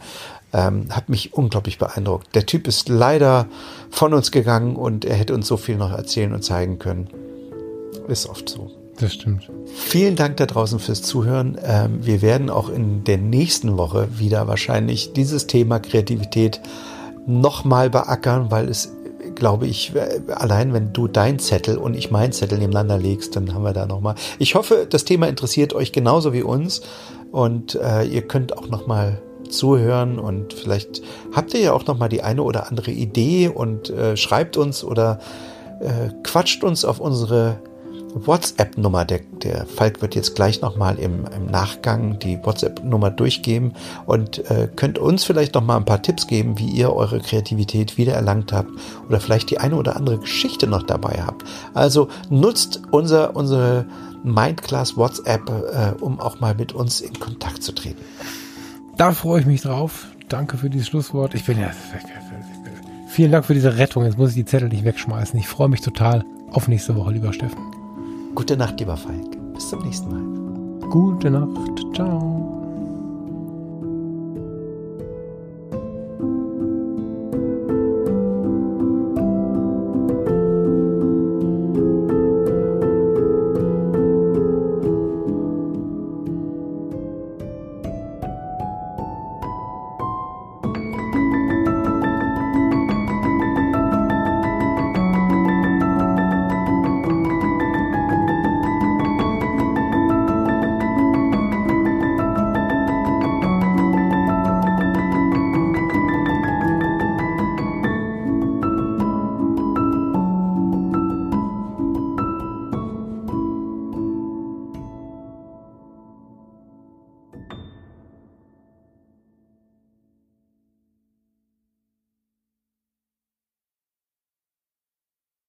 [SPEAKER 3] ähm, hat mich unglaublich beeindruckt. Der Typ ist leider von uns gegangen und er hätte uns so viel noch erzählen und zeigen können. Ist oft so.
[SPEAKER 2] Das stimmt.
[SPEAKER 3] Vielen Dank da draußen fürs Zuhören. Ähm, wir werden auch in der nächsten Woche wieder wahrscheinlich dieses Thema Kreativität nochmal beackern, weil es glaube ich, allein wenn du dein Zettel und ich meinen Zettel nebeneinander legst, dann haben wir da nochmal. Ich hoffe, das Thema interessiert euch genauso wie uns und äh, ihr könnt auch nochmal Zuhören und vielleicht habt ihr ja auch noch mal die eine oder andere Idee und äh, schreibt uns oder äh, quatscht uns auf unsere WhatsApp-Nummer. Der, der Falk wird jetzt gleich noch mal im, im Nachgang die WhatsApp-Nummer durchgeben und äh, könnt uns vielleicht noch mal ein paar Tipps geben, wie ihr eure Kreativität wiedererlangt habt oder vielleicht die eine oder andere Geschichte noch dabei habt. Also nutzt unser, unsere Mindclass WhatsApp, äh, um auch mal mit uns in Kontakt zu treten.
[SPEAKER 2] Da freue ich mich drauf. Danke für dieses Schlusswort. Ich bin ja. Vielen Dank für diese Rettung. Jetzt muss ich die Zettel nicht wegschmeißen. Ich freue mich total auf nächste Woche, lieber Steffen.
[SPEAKER 3] Gute Nacht, lieber Falk. Bis zum nächsten Mal.
[SPEAKER 2] Gute Nacht. Ciao.